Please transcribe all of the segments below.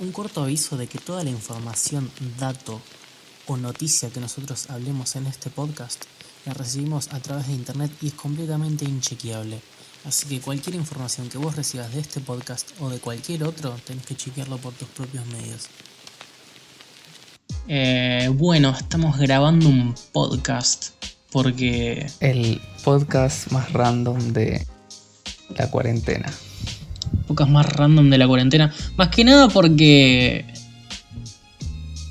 Un corto aviso de que toda la información, dato o noticia que nosotros hablemos en este podcast la recibimos a través de internet y es completamente inchequeable. Así que cualquier información que vos recibas de este podcast o de cualquier otro, tenés que chequearlo por tus propios medios. Eh, bueno, estamos grabando un podcast porque... El podcast más random de la cuarentena. Podcast más random de la cuarentena. Más que nada porque...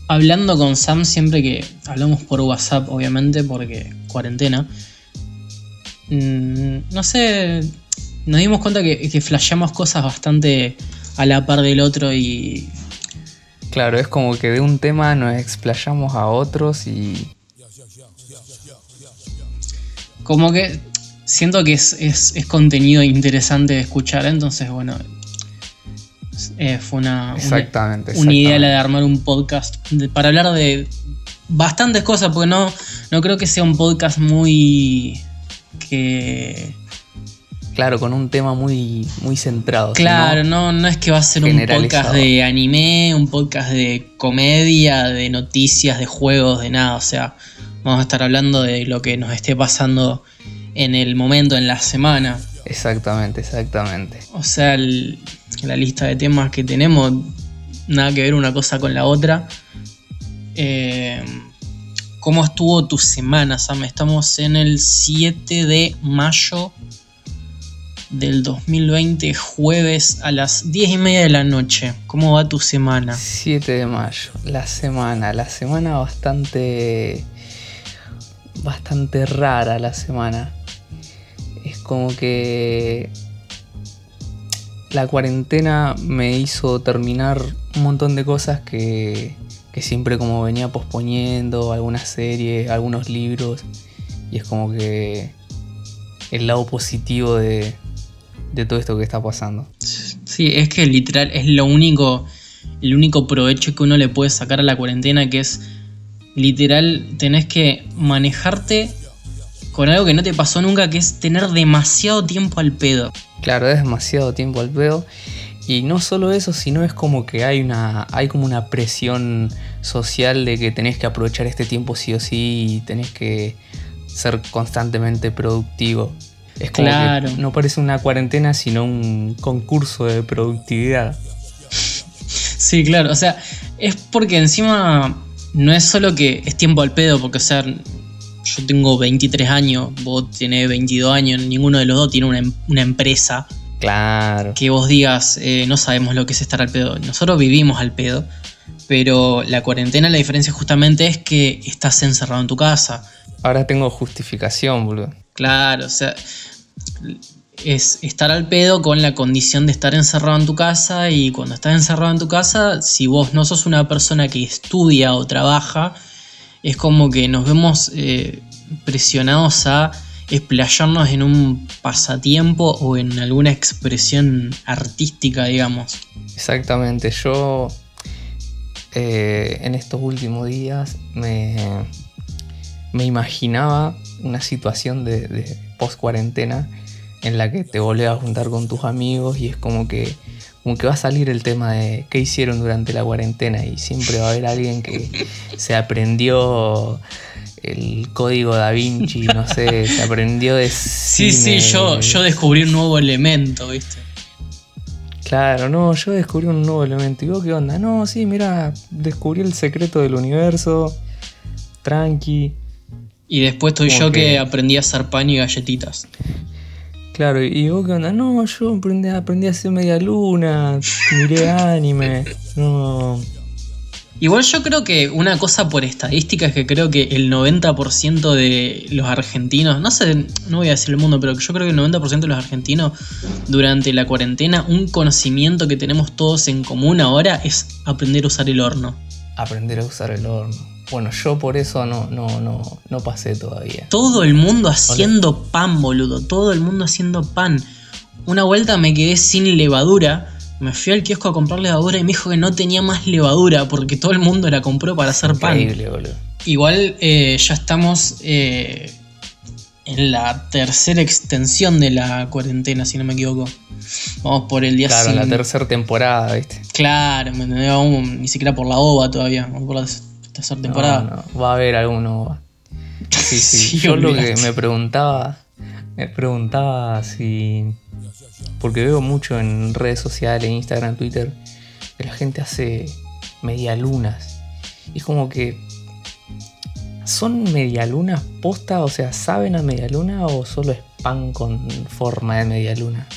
Hablando con Sam siempre que hablamos por WhatsApp, obviamente, porque cuarentena. Mm, no sé, nos dimos cuenta que, que flasheamos cosas bastante a la par del otro y Claro, es como que de un tema nos explayamos a otros y. Como que siento que es, es, contenido interesante de escuchar, entonces, bueno. Eh, fue una, exactamente, una, idea la de armar un podcast para hablar de bastantes cosas, porque no, no creo que sea un podcast muy. que Claro, con un tema muy, muy centrado. Claro, no, no es que va a ser un podcast de anime, un podcast de comedia, de noticias, de juegos, de nada. O sea, vamos a estar hablando de lo que nos esté pasando en el momento, en la semana. Exactamente, exactamente. O sea, la lista de temas que tenemos, nada que ver una cosa con la otra. Eh, ¿Cómo estuvo tu semana, Sam? Estamos en el 7 de mayo del 2020, jueves a las 10 y media de la noche. ¿Cómo va tu semana? 7 de mayo, la semana, la semana bastante... bastante rara la semana. Es como que... La cuarentena me hizo terminar un montón de cosas que, que siempre como venía posponiendo, algunas series, algunos libros. Y es como que el lado positivo de, de todo esto que está pasando. Sí, es que literal es lo único, el único provecho que uno le puede sacar a la cuarentena, que es literal tenés que manejarte con algo que no te pasó nunca, que es tener demasiado tiempo al pedo. Claro, es demasiado tiempo al pedo. Y no solo eso, sino es como que hay una. hay como una presión social de que tenés que aprovechar este tiempo sí o sí y tenés que ser constantemente productivo. Es como claro. no parece una cuarentena, sino un concurso de productividad. Sí, claro. O sea, es porque encima no es solo que es tiempo al pedo, porque, o sea, yo tengo 23 años, vos tenés 22 años, ninguno de los dos tiene una, em-, empresa. Claro. Que vos digas, eh, no sabemos lo que es estar al pedo. Nosotros vivimos al pedo, pero la cuarentena, la diferencia justamente es que estás encerrado en tu casa. Ahora tengo justificación, boludo. Claro, o sea, es estar al pedo con la condición de estar encerrado en tu casa y cuando estás encerrado en tu casa, si vos no sos una persona que estudia o trabaja, es como que nos vemos eh, presionados a explayarnos en un pasatiempo o en alguna expresión artística, digamos. Exactamente, yo eh, en estos últimos días me, me imaginaba una situación de, post cuarentena en la que te volvés a juntar con tus amigos y es como que, como que va a salir el tema de qué hicieron durante la cuarentena y siempre va a haber alguien que se aprendió el código da Vinci, no sé, se aprendió de... Sí, sí, yo, yo descubrí un nuevo elemento, ¿viste? Claro, no, yo descubrí un nuevo elemento. ¿Y vos qué onda? No, sí, mira, descubrí el secreto del universo. Tranqui. Y después estoy yo que... aprendí a hacer pan y galletitas. Claro, ¿y vos qué onda? No, yo aprendí, aprendí a hacer media luna, miré anime, no... Igual yo creo que una cosa por estadística es que creo que el 90% de los argentinos, no sé, no voy a decir el mundo, pero yo creo que el 90% de los argentinos durante la cuarentena, un conocimiento que tenemos todos en común ahora es aprender a usar el horno. Aprender a usar el horno. Bueno, yo por eso no, no, no, no pasé todavía. Todo el mundo haciendo pan, boludo. Todo el mundo haciendo pan. Una vuelta me quedé sin levadura. Me fui al kiosco a comprar levadura y me dijo que no tenía más levadura porque todo el mundo la compró para hacer Increíble, pan. Boludo. Igual eh, ya estamos eh, en la tercera extensión de la cuarentena, si no me equivoco. Vamos por el día Claro, la cin- tercera temporada, ¿viste? Claro, me ni siquiera por la OVA todavía, por la tercera temporada. No, no, va a haber alguno. Sí, sí. Sí, Yo lo que me preguntaba, me preguntaba si. Porque veo mucho en redes sociales, Instagram, Twitter, que la gente hace medialunas. Y es como que. ¿Son medialunas posta? O sea, ¿saben a medialuna o solo es pan con forma de medialuna?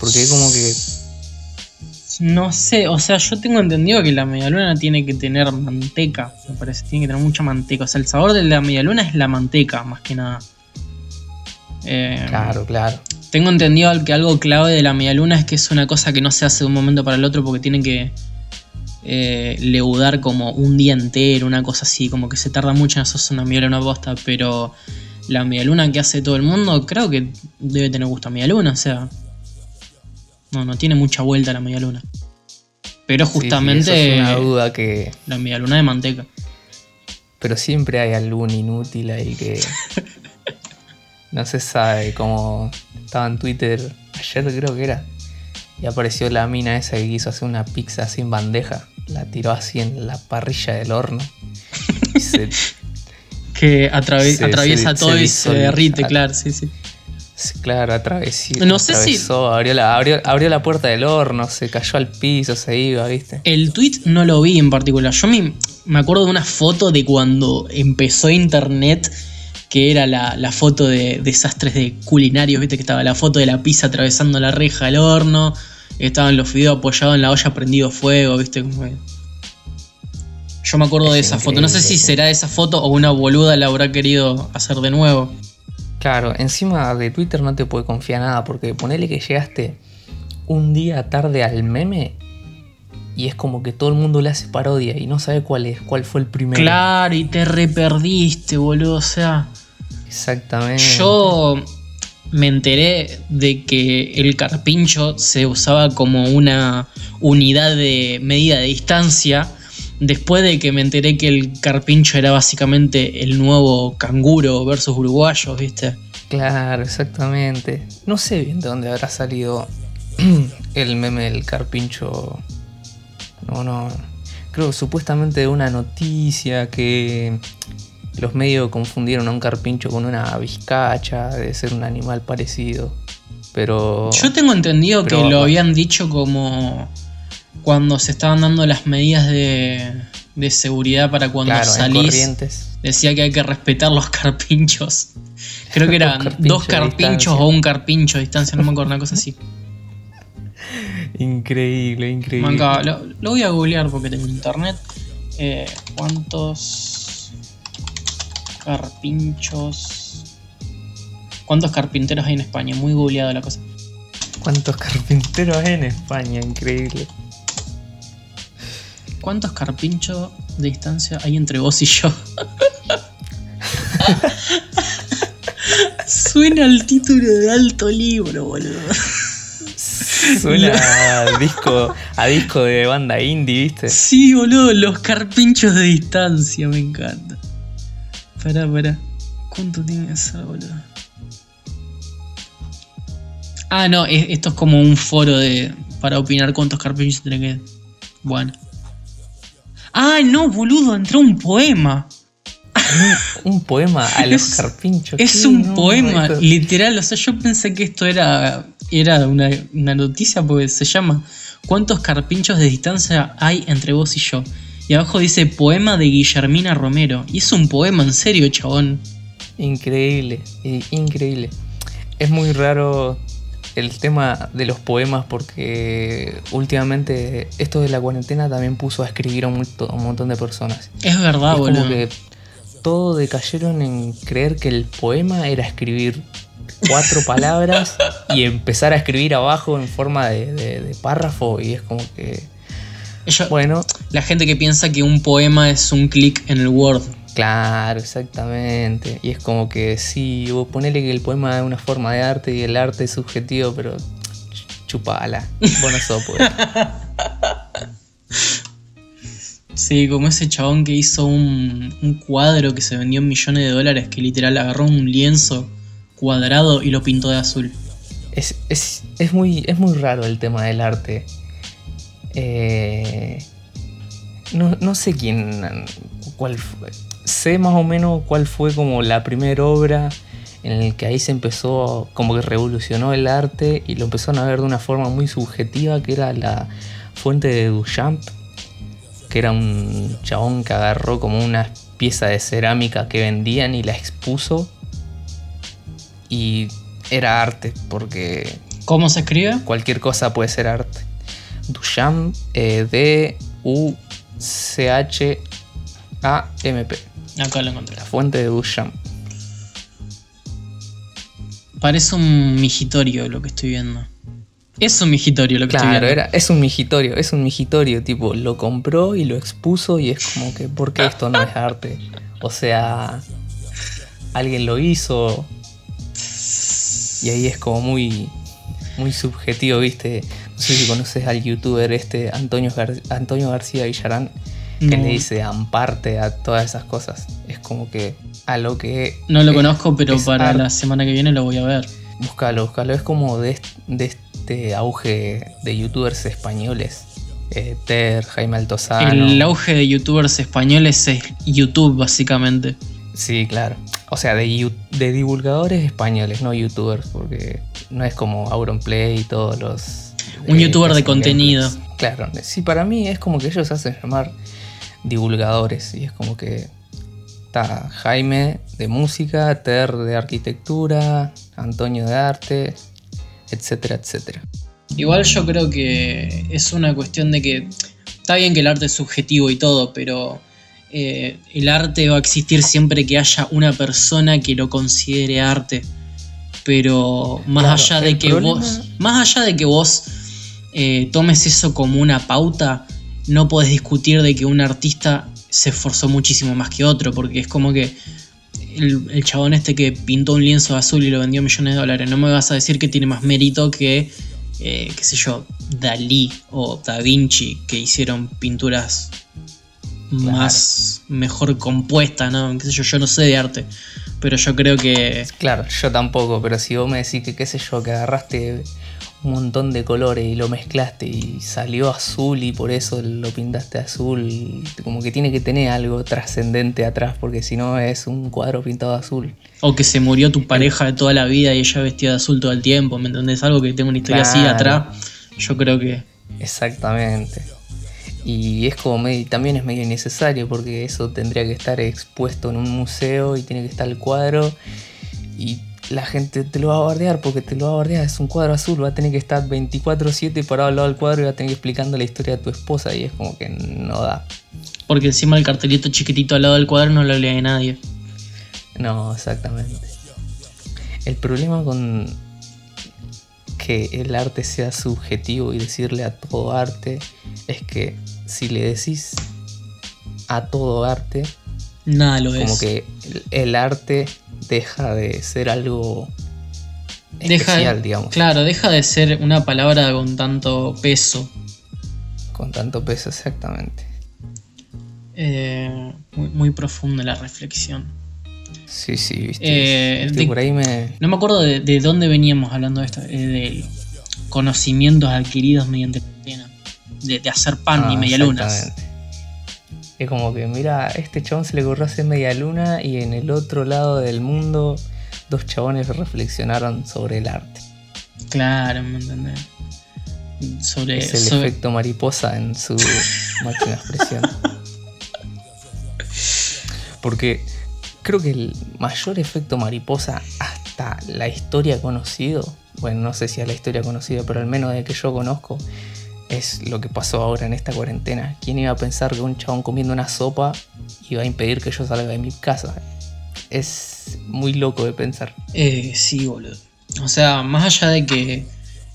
Porque es como que. No sé, o sea, yo tengo entendido que la medialuna tiene que tener manteca, me parece, tiene que tener mucha manteca. O sea, el sabor de la medialuna es la manteca, más que nada. Eh, Claro, claro. Tengo entendido que algo clave de la medialuna es que es una cosa que no se hace de un momento para el otro porque tienen que eh, leudar como un día entero, una cosa así, como que se tarda mucho en hacerse una medialuna posta, pero la medialuna que hace todo el mundo creo que debe tener gusto a medialuna, o sea, no, no tiene mucha vuelta la medialuna. Pero Sí, sí, justamente eso es una duda que. la medialuna de manteca. Pero siempre hay algún inútil ahí que no se sabe. Como estaba en Twitter ayer creo que era. Y apareció la mina esa que quiso hacer una pizza sin bandeja. La tiró así en la parrilla del horno. Y se, Que Se- atraviesa se- todo y se derrite, claro, sí, sí. claro, atravesó. No sé si- atravesó, abrió, la, abrió, abrió la puerta del horno, se cayó al piso, se iba, ¿viste? El tweet no lo vi en particular. Yo me, me acuerdo de una foto de cuando empezó internet, que era la, la foto de desastres de culinarios, viste que estaba la foto de la pizza atravesando la reja del horno, estaban los fideos apoyados en la olla prendido fuego, viste. como Yo me acuerdo de Es esa foto. No sé si será esa foto o una boluda la habrá querido hacer de nuevo. Claro, encima de Twitter no te puede confiar nada porque ponele que llegaste un día tarde al meme y es como que todo el mundo le hace parodia y no sabe cuál es, cuál fue el primero. Claro, y te reperdiste, boludo. O sea. Exactamente. Yo me enteré de que el carpincho se usaba como una unidad de medida de distancia después de que me enteré que el carpincho era básicamente el nuevo canguro versus uruguayos, ¿viste? Claro, exactamente. No sé bien de dónde habrá salido el meme del carpincho. No, no. Creo supuestamente de una noticia que los medios confundieron a un carpincho con una vizcacha, de ser un animal parecido. Pero. Yo tengo entendido Pero- que lo habían dicho como cuando se estaban dando las medidas de, de seguridad para cuando claro, salís. corrientes. Decía que hay que respetar los carpinchos. Creo que eran dos carpinchos o un carpincho de distancia, no me acuerdo, una cosa así. Increíble, increíble. Manca, lo, lo voy a googlear porque tengo internet. Eh, ¿Cuántos carpinchos? ¿Cuántos carpinteros hay en España? Muy googleado la cosa. ¿Cuántos carpinteros hay en España? Increíble. ¿Cuántos carpinchos de distancia hay entre vos y yo? Suena el título de alto libro, boludo. Suena a disco, a disco de banda indie, ¿viste? Sí, boludo, los carpinchos de distancia, me encanta. Pará, pará. ¿Cuánto tiene que ser, boludo? Ah, no, es- esto es como un foro de para opinar cuántos carpinchos tiene que. Bueno. Ah, no, boludo, entró un poema. Un, un poema a los Es- carpinchos. Es un No, poema, esto- literal. O sea, yo pensé que esto era, era una, una noticia porque se llama ¿Cuántos carpinchos de distancia hay entre vos y yo? Y abajo dice poema de Guillermina Romero. Y es un poema en serio, chabón. Increíble, increíble. Es muy raro el tema de los poemas porque últimamente esto de la cuarentena también puso a escribir a un, un montón de personas. Es verdad, es boludo. como que todos decayeron en creer que el poema era escribir cuatro palabras y empezar a escribir abajo en forma de, de- de párrafo y es como que Ellos- bueno La gente que piensa que un poema es un clic en el Word. claro exactamente y es como que sí vos ponele que el poema es una forma de arte y el arte es subjetivo pero ch- chupala vos no sos Sí, como ese chabón que hizo un, un cuadro que se vendió en millones de dólares, que literal agarró un lienzo cuadrado y lo pintó de azul. Es, es, es muy, es muy raro el tema del arte. Eh, no, no sé quién. cuál fue. Sé más o menos cuál fue como la primera obra en el que ahí se empezó, como que revolucionó el arte y lo empezaron a ver de una forma muy subjetiva, que era la fuente de Duchamp, que era un chabón que agarró como una pieza de cerámica que vendían y la expuso. Y era arte, porque ¿Cómo se escribe? cualquier cosa puede ser arte. Duchamp, eh, D-U-C-H-A-M-P. Acá lo encontré. La fuente de Duchamp. Parece un migitorio lo que estoy viendo. Es un migitorio lo que estoy Claro, viendo. era, es un migitorio, es un migitorio, tipo, lo compró y lo expuso y es como que, ¿por qué esto no es arte? O sea, alguien lo hizo y ahí es como muy, muy subjetivo, ¿viste? No sé si conoces al youtuber este Antonio, Gar- Antonio García Villarán, que No. le dice amparte a todas esas cosas. Es como que a lo que... No lo es- conozco, pero para la semana que viene lo voy a ver. Búscalo, búscalo. Es como de, de este auge de youtubers españoles. Eh, Ter, Jaime Altozano. El auge de youtubers españoles es YouTube, básicamente. Sí, claro. O sea, de, de divulgadores españoles, no youtubers, porque no es como Auronplay y todos los... Un eh, youtuber de contenido. gameplays. Claro, sí, para mí es como que ellos hacen llamar divulgadores y es como que está Jaime de música, Ter de arquitectura, Antonio de arte, etcétera, etcétera. Igual yo creo que es una cuestión de que está bien que el arte es subjetivo y todo, pero eh, el arte va a existir siempre que haya una persona que lo considere arte. Pero más Claro, allá de que problema- vos, más allá de que vos eh, tomes eso como una pauta, no podés discutir de que un artista se esforzó muchísimo más que otro, porque es como que el, el chabón este que pintó un lienzo azul y lo vendió millones de dólares, no me vas a decir que tiene más mérito que, eh, qué sé yo, Dalí o Da Vinci, que hicieron pinturas más mejor compuestas, ¿no? Qué sé yo, yo no sé de arte, pero yo creo que Claro, yo tampoco, pero si vos me decís que, qué sé yo, que agarraste un montón de colores y lo mezclaste y salió azul y por eso lo pintaste azul, como que tiene que tener algo trascendente atrás, porque si no es un cuadro pintado azul. O que se murió tu pareja de toda la vida y ella vestía de azul todo el tiempo, ¿me entendés? Algo que tenga una historia así atrás. Yo creo que. Exactamente. Y es como medio, también es medio innecesario porque eso tendría que estar expuesto en un museo y tiene que estar el cuadro y la gente te lo va a bardear porque te lo va a bardear, es un cuadro azul, va a tener que estar 24/7 parado al lado del cuadro y va a tener que explicando la historia de tu esposa y es como que no da. Porque encima el cartelito chiquitito al lado del cuadro no lo lee nadie. No, exactamente. El problema con que el arte sea subjetivo y decirle a todo arte es que si le decís a todo arte, Nada lo como es. que el, arte deja de ser algo Deja, especial, digamos, Claro, deja de ser una palabra con tanto peso. con tanto peso exactamente. Eh, muy, muy profunda la reflexión. Sí, sí, viste. Eh, Viste, de- por ahí me... No me acuerdo de, de dónde veníamos hablando de esto, eh, de los conocimientos adquiridos mediante la. De, de hacer pan y Ah, medialunas. exactamente. Es como que, mira, este chabón se le ocurrió hacer media luna y en el otro lado del mundo dos chabones reflexionaron sobre el arte. Claro, ¿me entendés? Sobre, es el sobre- efecto mariposa en su máxima expresión. Porque creo que el mayor efecto mariposa hasta la historia conocido, bueno, no sé si a la historia conocida, pero al menos de que yo conozco, es lo que pasó ahora en esta cuarentena. ¿Quién iba a pensar que un chabón comiendo una sopa iba a impedir que yo salga de mi casa? Es muy loco de pensar. Eh, sí, boludo. O sea, más allá de que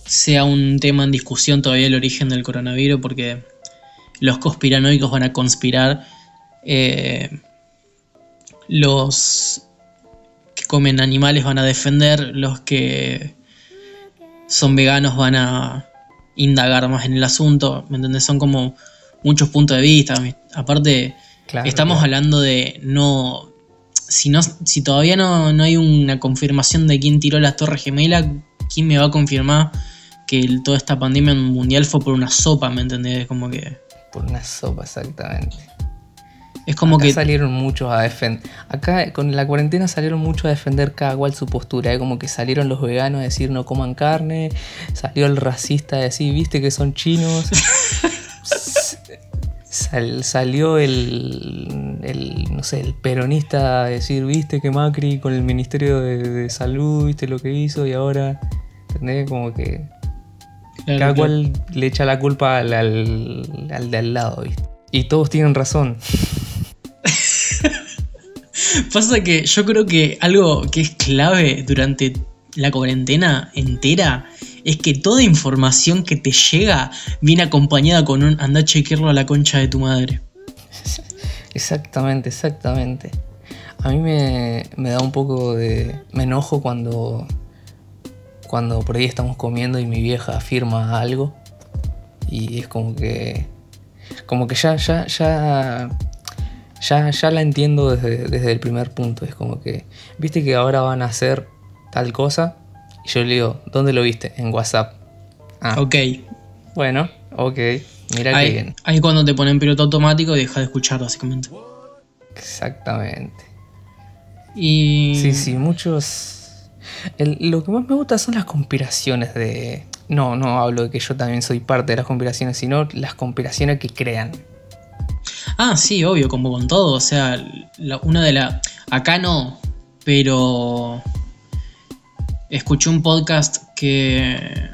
sea un tema en discusión todavía el origen del coronavirus, porque los conspiranoicos van a conspirar, eh, los que comen animales van a defender, los que son veganos van a indagar más en el asunto, ¿me entendés? Son como muchos puntos de vista. Aparte, Claro, estamos claro. hablando de no. Si, no, si todavía no, no hay una confirmación de quién tiró las Torres Gemelas, ¿quién me va a confirmar que el- toda esta pandemia mundial fue por una sopa, ¿me entendés? Como que. Por una sopa, exactamente. Es como Acá que. salieron muchos a defender. Acá con la cuarentena salieron muchos a defender cada cual su postura. ¿eh? Como que salieron los veganos a decir no coman carne. Salió el racista a decir, viste que son chinos. Sal- salió el, el, no sé, el peronista a decir, viste que Macri con el Ministerio de, de Salud, viste lo que hizo y ahora, ¿entendés? Como que Claro, cada claro. cual le echa la culpa al, al, al de al lado, ¿viste? Y todos tienen razón. Pasa que yo creo que algo que es clave durante la cuarentena entera es que toda información que te llega viene acompañada con un anda a chequearlo a la concha de tu madre. Exactamente, exactamente. A mí me, da un poco de... Me enojo cuando... Cuando por ahí estamos comiendo y mi vieja afirma algo. Y es como que... Como que ya, ya, ya... Ya, ya la entiendo desde, desde el primer punto. Es como que... Viste que ahora van a hacer tal cosa. Y yo le digo, ¿dónde lo viste? En WhatsApp. Ah, Ok. bueno, ok. Mira Ahí, bien. ahí cuando te ponen piloto automático y dejas de escuchar básicamente. Exactamente. Y... Sí, sí, muchos. el- lo que más me gusta son las conspiraciones de. No, no hablo de que yo también soy parte de las conspiraciones, sino las conspiraciones que crean. Ah, sí, obvio, como con todo. O sea, la- una de las. Acá no, pero. Escuché un podcast que.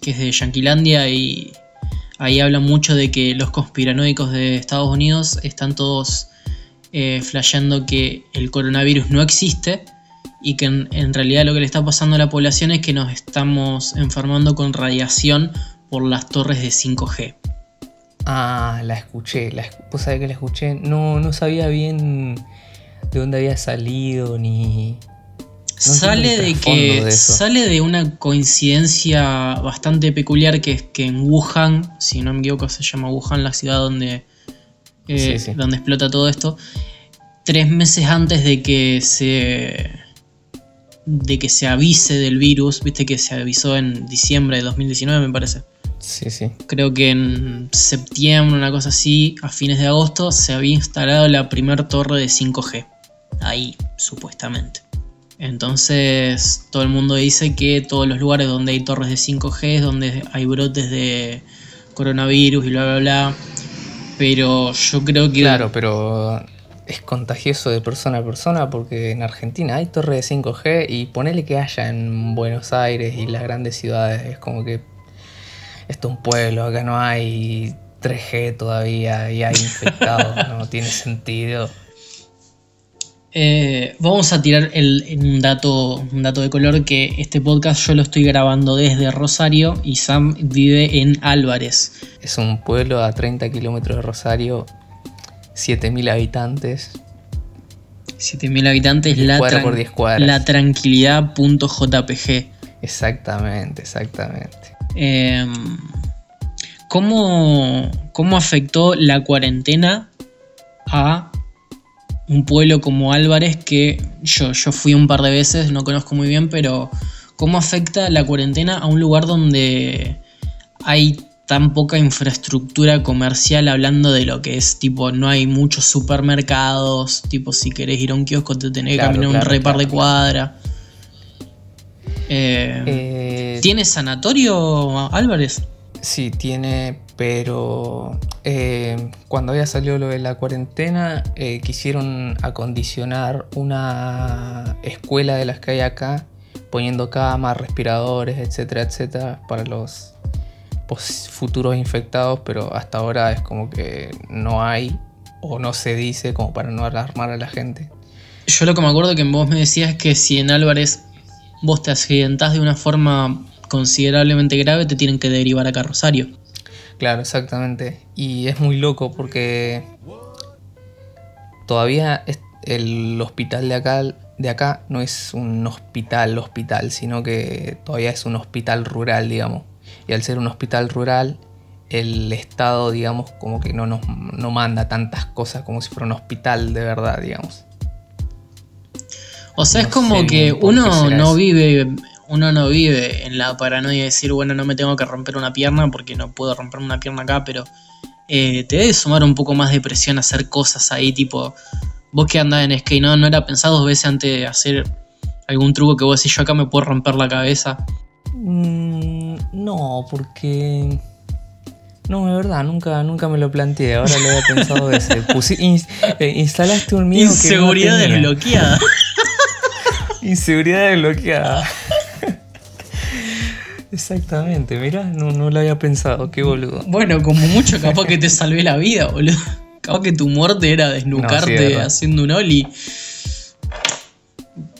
que es de Yanquilandia y. Ahí hablan mucho de que los conspiranoicos de Estados Unidos están todos eh, flasheando que el coronavirus no existe y que en, en realidad lo que le está pasando a la población es que nos estamos enfermando con radiación por las torres de 5G. Ah, la escuché. La, ¿Vos sabés que la escuché? No, no sabía bien de dónde había salido ni. sale entiendo de que de sale de una coincidencia bastante peculiar que es que en Wuhan, si no me equivoco se llama Wuhan la ciudad donde eh, Sí, sí. donde explota todo esto, tres meses antes de que se de que se avise del virus, viste que se avisó en diciembre de 2019 me parece. Sí, sí. Creo que en septiembre, una cosa así, a fines de agosto, se había instalado la primera torre de 5G. Ahí, supuestamente. Entonces, todo el mundo dice que todos los lugares donde hay torres de 5G es donde hay brotes de coronavirus y bla, bla, bla. Pero yo creo que... Claro, pero es contagioso de persona a persona porque en Argentina hay torre de 5G y ponele que haya en Buenos Aires y las grandes ciudades. Es como que esto es un pueblo, acá no hay 3G todavía y hay infectados, no tiene sentido. Eh, vamos a tirar el, un, dato, un dato de color que este podcast yo lo estoy grabando desde Rosario y Sam vive en Álvarez. Es un pueblo a 30 kilómetros de Rosario, 7.000 habitantes. 7000 habitantes, 10 la, tran- por 10 cuadras. la tranquilidad.jpg. Exactamente, exactamente. Eh, ¿cómo, ¿Cómo afectó la cuarentena a un pueblo como Álvarez que yo, yo fui un par de veces, no conozco muy bien, pero ¿cómo afecta la cuarentena a un lugar donde hay tan poca infraestructura comercial hablando de lo que es tipo no hay muchos supermercados, tipo si querés ir a un kiosco te tenés que caminar claro, un repar claro, de cuadra. Eh, Eh, ¿Tiene sanatorio Álvarez? Sí, tiene, pero eh, cuando había salido lo de la cuarentena, eh, quisieron acondicionar una escuela de las que hay acá, poniendo camas, respiradores, etcétera, etcétera, para los futuros infectados, pero hasta ahora es como que no hay o no se dice como para no alarmar a la gente. Yo lo que me acuerdo que vos me decías que si en Álvarez vos te accidentás de una forma considerablemente grave, te tienen que derivar acá a Rosario. Claro, exactamente. Y es muy loco porque todavía el hospital de acá, de acá no es un hospital hospital, sino que todavía es un hospital rural, digamos. Y al ser un hospital rural, el Estado, digamos, como que no nos no manda tantas cosas como si fuera un hospital de verdad, digamos. O sea, es No como sé que uno no vive, uno no vive en la paranoia de decir, bueno, no me tengo que romper una pierna porque no puedo romperme una pierna acá, pero eh, te debe sumar un poco más de presión hacer cosas ahí, tipo, vos que andás en skate, ¿no? ¿No era pensado dos veces antes de hacer algún truco que vos decís, yo acá me puedo romper la cabeza? Mm, no, porque. No, de verdad, nunca, nunca me lo planteé. Ahora lo había pensado veces. Eh, instalaste un miedo que no Inseguridad tenía. desbloqueada. Inseguridad desbloqueada. Exactamente, mirá, no, no lo había pensado, qué boludo. bueno, como mucho capaz que te salvé la vida, boludo. Capaz que tu muerte era desnucarte No, sí, haciendo un ollie.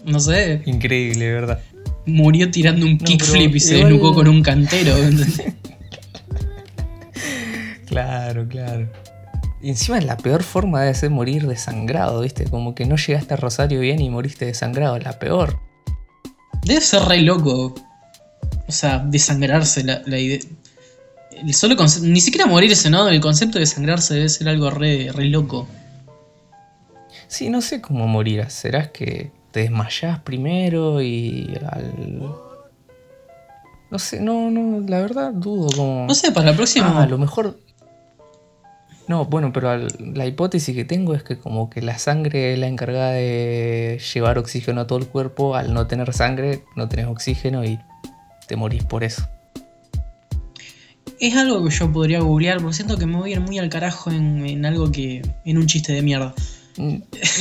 No sé. Increíble, ¿verdad? murió tirando un No, kickflip y se igual- desnucó con un cantero. ¿entendés? Claro, claro. Y encima la peor forma de ser morir desangrado, ¿viste? Como que no llegaste a Rosario bien y moriste desangrado, la peor. Debe ser re loco. O sea, desangrarse la, la idea. El solo ni siquiera morirse, ¿no? El concepto de desangrarse debe ser algo re, re loco. Sí, no sé cómo morirás. ¿Serás que te desmayás primero y al... No sé, no, no, la verdad dudo como... No sé, para la próxima. Ah, a lo mejor... No, bueno, pero al- la hipótesis que tengo es que como que la sangre es la encargada de llevar oxígeno a todo el cuerpo. Al no tener sangre, no tenés oxígeno y te morís por eso. Es algo que yo podría googlear, porque siento que me voy a ir muy al carajo en, en algo que. en un chiste de mierda. Mm,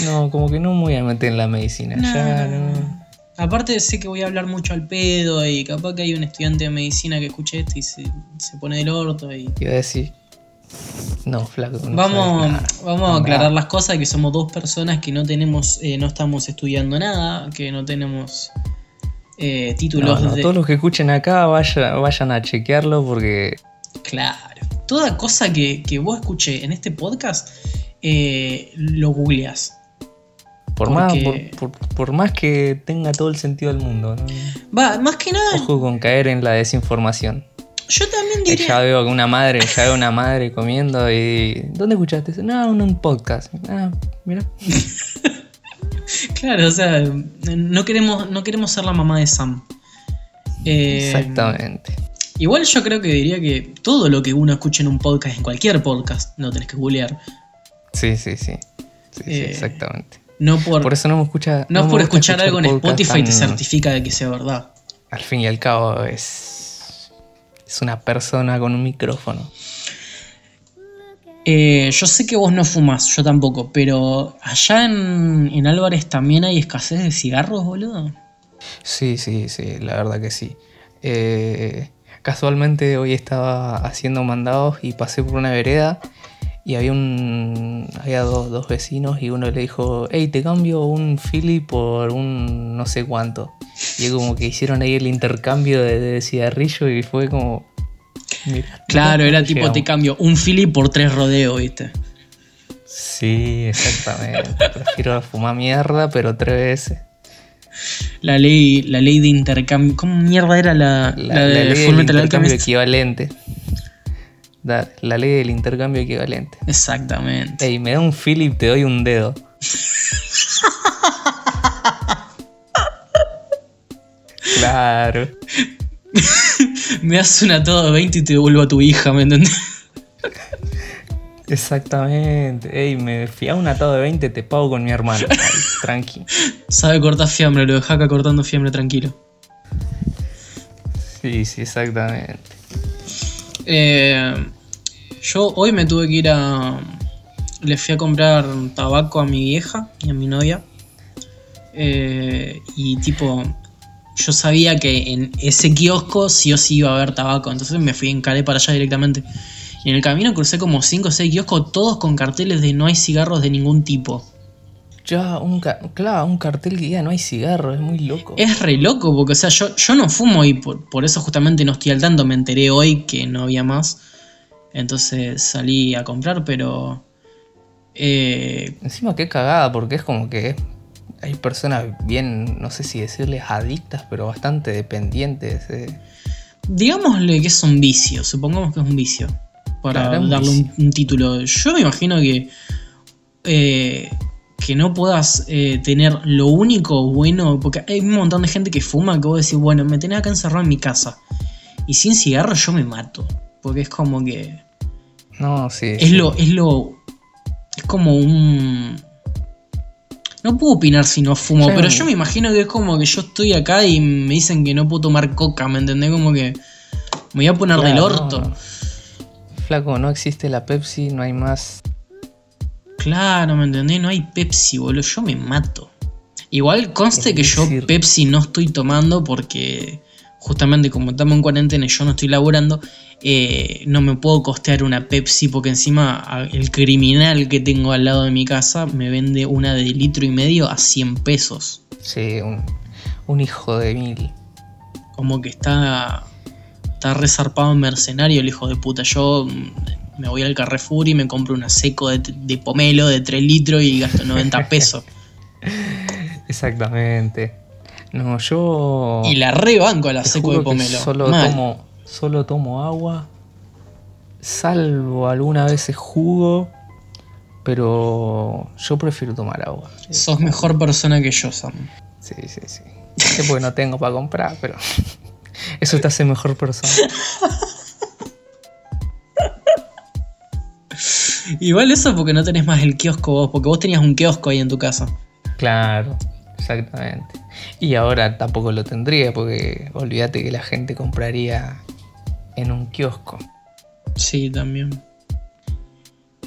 No, como que no me voy a meter en la medicina. No, ya no. Aparte sé que voy a hablar mucho al pedo y capaz que hay un estudiante de medicina que escuche esto y se, se pone del orto y... Iba a decir. No, flaco. no vamos, a Nada. aclarar las cosas, que somos dos personas que no tenemos, eh, no estamos estudiando nada, que no tenemos eh, títulos no, de... todos los que escuchen acá vaya- vayan a chequearlo porque Claro. Toda cosa que, que vos escuché en este podcast, eh, lo googleas. por más, Porque- por, por- por más que tenga todo el sentido del mundo. Va, más que nada, ojo con caer en la desinformación. Yo también Ya diría... veo que una madre, ya veo una madre comiendo y. ¿Dónde escuchaste eso? No, en un podcast. Ah, mira. Claro, o sea, no queremos, no queremos ser la mamá de Sam. Eh, Exactamente. Igual yo creo que diría que todo lo que uno escucha en un podcast, en cualquier podcast, no tenés que googlear. Sí, sí, sí. Sí, sí, Eh, exactamente. No por, Por eso no me escucha. no me por escuchar algo en Spotify te tan- certifica de que sea verdad. Al fin y al cabo es. Es una persona con un micrófono. Eh, yo sé que vos no fumas, yo tampoco, pero allá en, en Álvarez también hay escasez de cigarros, boludo. Sí, sí, sí, la verdad que sí. Eh, casualmente hoy estaba haciendo mandados y pasé por una vereda y había un había dos, dos vecinos y uno le dijo, hey, te cambio un Philly por un no sé cuánto. Y como que hicieron ahí el intercambio de, de cigarrillo y fue como... mira, Claro, era tipo, llegamos. te cambio un Philly por tres rodeos, ¿viste? Sí, exactamente. Prefiero fumar mierda, pero tres veces. La ley, la ley de intercambio. ¿Cómo mierda era la, La, la la de ley Fullmetal intercambio equivalente. La ley del intercambio equivalente. Exactamente. Ey, me da un Philip, te doy un dedo. claro. Me das una todo de 20 y te devuelvo a tu hija, ¿me entendés? Exactamente. Ey, me fui a un atado de 20, te pago con mi hermano. Ay, tranqui. Sabe cortar fiambre, lo deja acá cortando fiambre tranquilo. Sí, sí, exactamente. Eh, yo hoy me tuve que ir a. Le fui a comprar tabaco a mi vieja y a mi novia. Eh, y tipo, yo sabía que en ese kiosco sí o sí iba a haber tabaco. Entonces me fui, encaré para allá directamente. Y en el camino crucé como 5 o 6 kioscos, todos con carteles de no hay cigarros de ningún tipo. Ya, un, claro, un cartel que diga no hay cigarro, es muy loco. Es re loco, porque o sea, yo, yo no fumo y por, por eso justamente no estoy al tanto. Me enteré hoy que no había más. Entonces salí a comprar, pero. eh, Encima qué cagada, porque es como que hay personas bien, no sé si decirles adictas, pero bastante dependientes. eh. digámosle que es un vicio, supongamos que es un vicio. para Claro, darle un, un título. Yo me imagino que eh, que no puedas eh, tener lo único bueno, porque hay un montón de gente que fuma que vos decís, bueno, me tenés acá encerrado en mi casa y sin cigarro yo me mato, porque es como que No, sí. es sí. lo es lo es como un no puedo opinar si no fumo, pero yo me imagino que es como que yo estoy acá y me dicen que no puedo tomar coca, ¿me entendés? Como que me voy a poner del orto. no. Flaco, no existe la Pepsi, no hay más. Claro, ¿me entendés? No hay Pepsi, boludo. Yo me mato. Igual conste que yo. Pepsi no estoy tomando porque justamente como estamos en cuarentena y yo no estoy laburando, eh, no me puedo costear una Pepsi porque encima el criminal que tengo al lado de mi casa me vende una de litro y medio a 100 pesos. Sí, un, un hijo de mil. Como que está, está resarpado en mercenario el hijo de puta. Yo mm, me voy al Carrefour y me compro una seco de, de pomelo de 3 litros y gasto 90 pesos. Exactamente. No, yo. Y la rebanco a la seco de pomelo. Solo Mal. tomo, solo tomo agua. Salvo alguna vez jugo. Pero yo prefiero tomar agua. Sos mejor persona que yo, Sam. Sí, sí, sí. Es porque no tengo para comprar, pero. Eso te hace mejor persona. Igual eso porque no tenés más el kiosco vos, porque vos tenías un kiosco ahí en tu casa. Claro, exactamente. Y ahora tampoco lo tendría, porque olvídate que la gente compraría en un kiosco. Sí, también.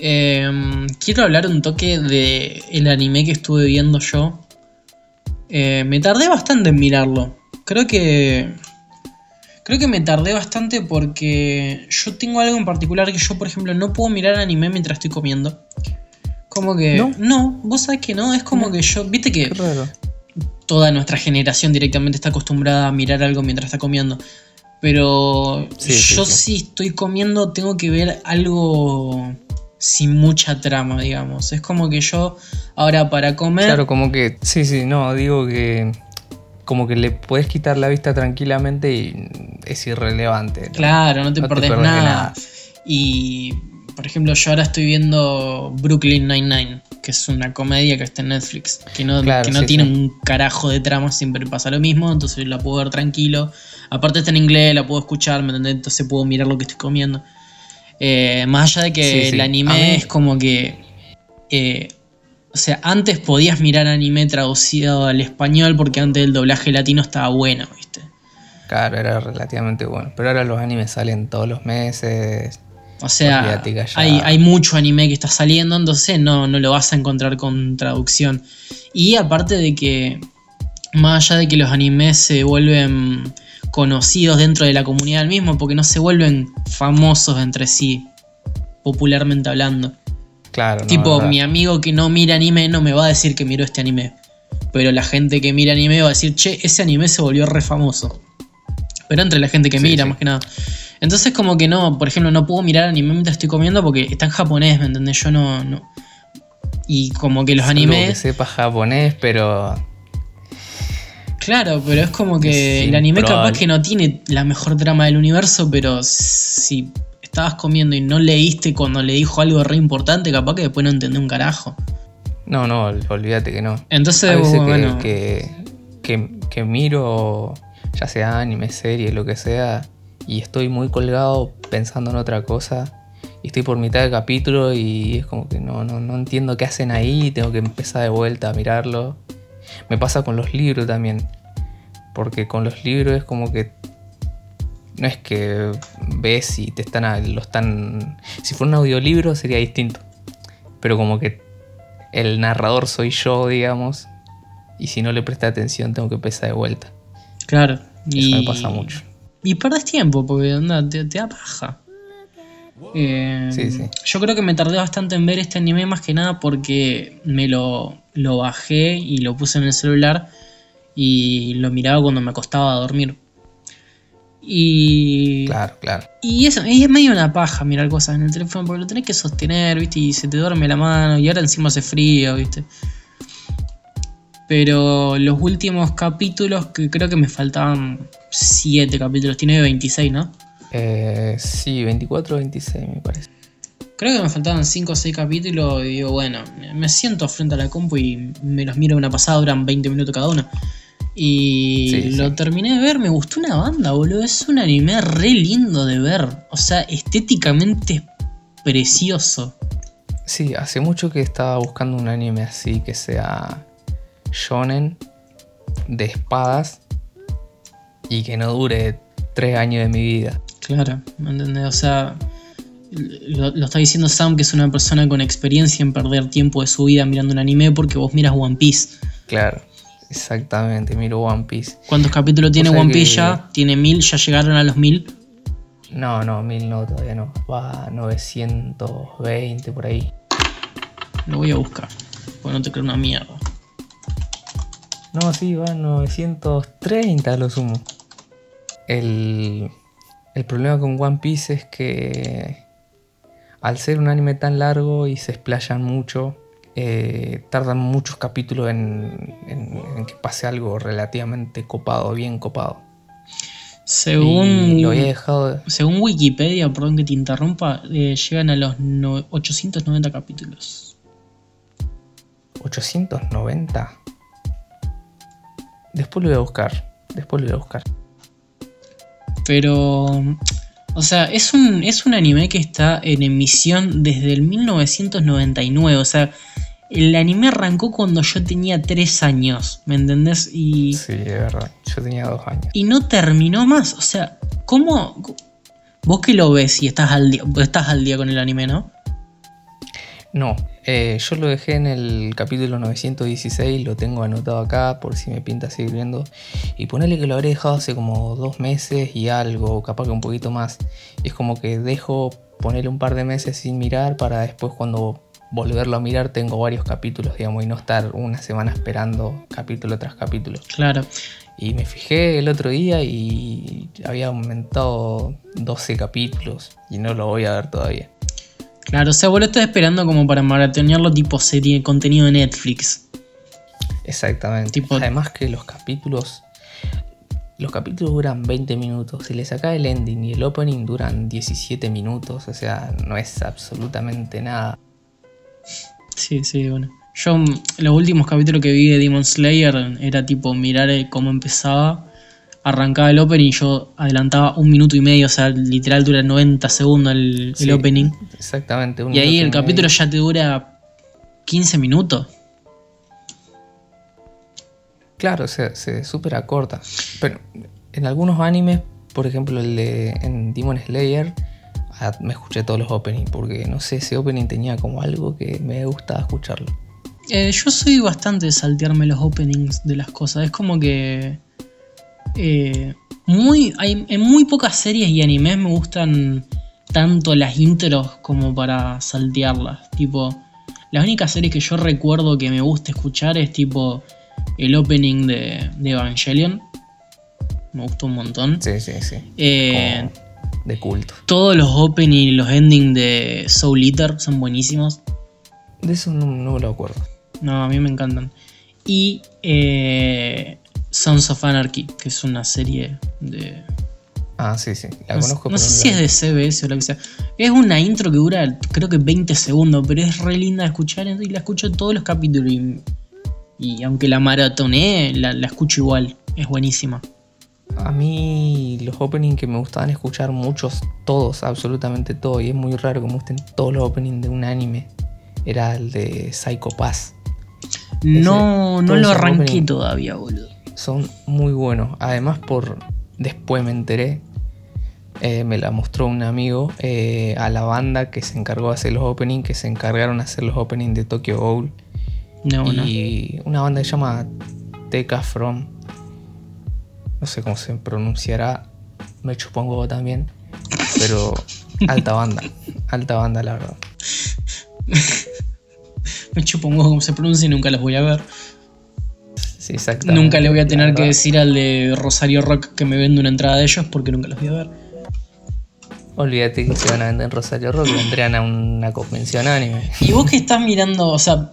Em, quiero hablar un toque de el anime que estuve viendo yo. Eh, me tardé bastante en mirarlo. Creo que. Creo que me tardé bastante porque yo tengo algo en particular que yo, por ejemplo, no puedo mirar anime mientras estoy comiendo. Como que. ¿No? No, vos sabés que no. Es como que yo. Viste que raro. toda nuestra generación directamente está acostumbrada a mirar algo mientras está comiendo. Pero Sí, sí, yo sí. si estoy comiendo tengo que ver algo sin mucha trama, digamos. Es como que yo ahora para comer... Claro, como que. Sí, sí, no, digo que. Como que le puedes quitar la vista tranquilamente y es irrelevante. Claro, no te No te perdés nada. nada. Y, por ejemplo, yo ahora estoy viendo Brooklyn Nine-Nine, que es una comedia que está en Netflix, que no, Claro, que no sí, tiene sí. un carajo de trama, siempre pasa lo mismo, entonces la puedo ver tranquilo. Aparte está en inglés, la puedo escuchar, ¿me entendés? Entonces puedo mirar lo que estoy comiendo. Eh, más allá de que Sí, el anime mí- es como que... eh, o sea, antes podías mirar anime traducido al español porque antes el doblaje latino estaba bueno, ¿viste? Claro, era relativamente bueno. Pero ahora los animes salen todos los meses. O sea, ya- hay, hay mucho anime que está saliendo, entonces no, no lo vas a encontrar con traducción. Y aparte de que, más allá de que los animes se vuelven conocidos dentro de la comunidad del mismo, porque no se vuelven famosos entre sí, popularmente hablando. Claro, tipo, mi amigo que no mira anime no me va a decir que miró este anime. Pero la gente que mira anime va a decir, che, ese anime se volvió re famoso. Pero entre la gente que Sí, mira, sí. más que nada. Entonces, como que no, por ejemplo, no puedo mirar anime mientras estoy comiendo porque está en japonés, ¿me entendés? Yo no. no. Y como que los que animes. sepa japonés, pero. Claro, pero es como que el anime capaz que no tiene la mejor trama del universo, pero si estabas comiendo y no leíste cuando le dijo algo re importante, capaz que después no entendés un carajo. No, no, olvídate que no. Entonces, A veces que- bueno. que, que, que miro, ya sea anime, serie, lo que sea, y estoy muy colgado pensando en otra cosa, y estoy por mitad del capítulo y es como que no, no, no entiendo qué hacen ahí, tengo que empezar de vuelta a mirarlo. Me pasa con los libros también, porque con los libros es como que no es que ves y te están, a- lo están... Si fuera un audiolibro sería distinto, pero como que el narrador soy yo, digamos, y si no le presté atención tengo que empezar de vuelta. Claro. Eso y, me pasa mucho. Y perdés tiempo, porque onda, te, te da paja. Eh, Sí, sí. Yo creo que me tardé bastante en ver este anime más que nada porque me lo, lo bajé y lo puse en el celular y lo miraba cuando me acostaba a dormir. Y, Claro, claro. y eso, es medio una paja mirar cosas en el teléfono porque lo tenés que sostener, ¿viste? Y se te duerme la mano y ahora encima hace frío, ¿viste? Pero los últimos capítulos, que creo que me faltaban 7 capítulos, tiene 26, ¿no? Eh, sí, 24 o 26 me parece. Creo que me faltaban 5 o 6 capítulos y digo, bueno, me siento frente a la compu y me los miro una pasada, duran 20 minutos cada uno. Y Sí, lo sí. terminé de ver, me gustó una banda, boludo. Es un anime re lindo de ver. O sea, estéticamente es precioso. Sí, hace mucho que estaba buscando un anime así que sea shonen de espadas y que no dure 3 años de mi vida. Claro, ¿me entendés? O sea, lo, lo está diciendo Sam, que es una persona con experiencia en perder tiempo de su vida mirando un anime porque vos miras One Piece. Claro, exactamente, miro One Piece. ¿Cuántos capítulos tiene sea One Piece que- ya? Tiene mil, ya llegaron a los mil. No, no, mil no, todavía no. Va a 920 por ahí. Lo voy a buscar, porque no te creo una mierda. No, sí, va a 930 a lo sumo. El, el problema con One Piece es que al ser un anime tan largo y se explayan mucho, eh, tardan muchos capítulos en, en- en que pase algo relativamente copado, bien copado. Según, lo dejado. de- según Wikipedia, perdón que te interrumpa, eh, llegan a los no- 890 capítulos. 890. Después lo voy a buscar. Después lo voy a buscar. Pero, o sea, es un, es un anime que está en emisión desde el 1999. O sea, el anime arrancó cuando yo tenía 3 años, ¿me entendés? Y, Sí, es verdad. Yo tenía dos años. y no terminó más. O sea, ¿cómo? Vos que lo ves y estás al día, estás al día con el anime, ¿no? No, eh, yo lo dejé en el capítulo 916, lo tengo anotado acá por si me pinta seguir viendo. Y ponerle que lo habré dejado hace como dos meses y algo, capaz que un poquito más. Y es como que dejo ponerle un par de meses sin mirar para después cuando volverlo a mirar tengo varios capítulos, digamos, y no estar una semana esperando capítulo tras capítulo. Claro. Y me fijé el otro día y había aumentado 12 capítulos y no lo voy a ver todavía. Claro, o sea, vos lo estás esperando como para maratonearlo tipo serie, contenido de Netflix. Exactamente. Tipo- Además que los capítulos. Los capítulos duran 20 minutos. Si le saca el ending y el opening duran 17 minutos. O sea, no es absolutamente nada. Sí, sí, bueno. Yo los últimos capítulos que vi de Demon Slayer era tipo mirar eh, cómo empezaba, arrancaba el opening y yo adelantaba un minuto y medio, o sea, literal dura 90 segundos el, opening. Exactamente. un Y ahí el capítulo medio. ya te dura 15 minutos. Claro, se, se súper acorta. Pero en algunos animes, por ejemplo el de en Demon Slayer, ah, me escuché todos los openings. Porque no sé, ese opening tenía como algo que me gustaba escucharlo. Eh, yo soy bastante de saltearme los openings de las cosas. Es como que. Eh, muy, hay, en muy pocas series y animes me gustan tanto las intros como para saltearlas. Tipo, las únicas series que yo recuerdo que me gusta escuchar es tipo el opening de, de Evangelion. Me gustó un montón. Sí, sí, sí. Eh, de culto. todos los openings y los endings de Soul Eater son buenísimos. De eso no, no me lo acuerdo. No, a mí me encantan. Y eh, Sons of Anarchy, que es una serie de. Ah, sí, sí. La no, conozco, no sé si es de CBS o lo que sea. Es una intro que dura creo que 20 segundos, pero es re linda de escuchar y la escucho todos los capítulos. Y, y aunque la maratoné, la, la escucho igual. Es buenísima. A mí los openings que me gustaban escuchar muchos, todos, absolutamente todos, y es muy raro que me gusten todos los openings de un anime, era el de Psycho Pass. No, no lo arranqué opening. todavía, boludo. Son muy buenos. Además, por después me enteré, eh, me la mostró un amigo eh, a la banda que se encargó de hacer los openings, que se encargaron de hacer los openings de Tokyo Ghoul. No, no. y una banda que se llama Teca From. No sé cómo se pronunciará. Me chupo un huevo también. Pero alta banda. Alta banda, la verdad. Me chupo un huevo cómo se pronuncia y nunca los voy a ver. Sí, exactamente. Nunca le voy a tener que decir al de Rosario Rock que me vende una entrada de ellos porque nunca los voy a ver. Olvídate que se van a vender en Rosario Rock. Vendrían a una convención anime. Y vos que estás mirando, o sea,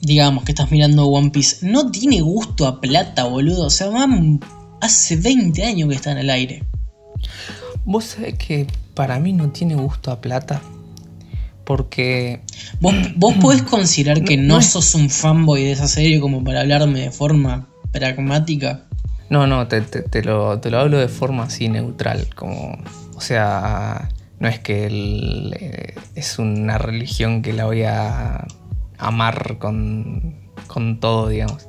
digamos que estás mirando One Piece, no tiene gusto a plata, boludo. O sea, van hace 20 años que está en el aire. Vos sabés que para mí no tiene gusto a plata. Porque. ¿Vos, vos podés considerar que No- no, no es- sos un fanboy de esa serie como para hablarme de forma pragmática? No, no, te, te- te lo, te lo hablo de forma así neutral. Como. O sea. No es que el- eh, es una religión que la voy a amar con, con todo, digamos.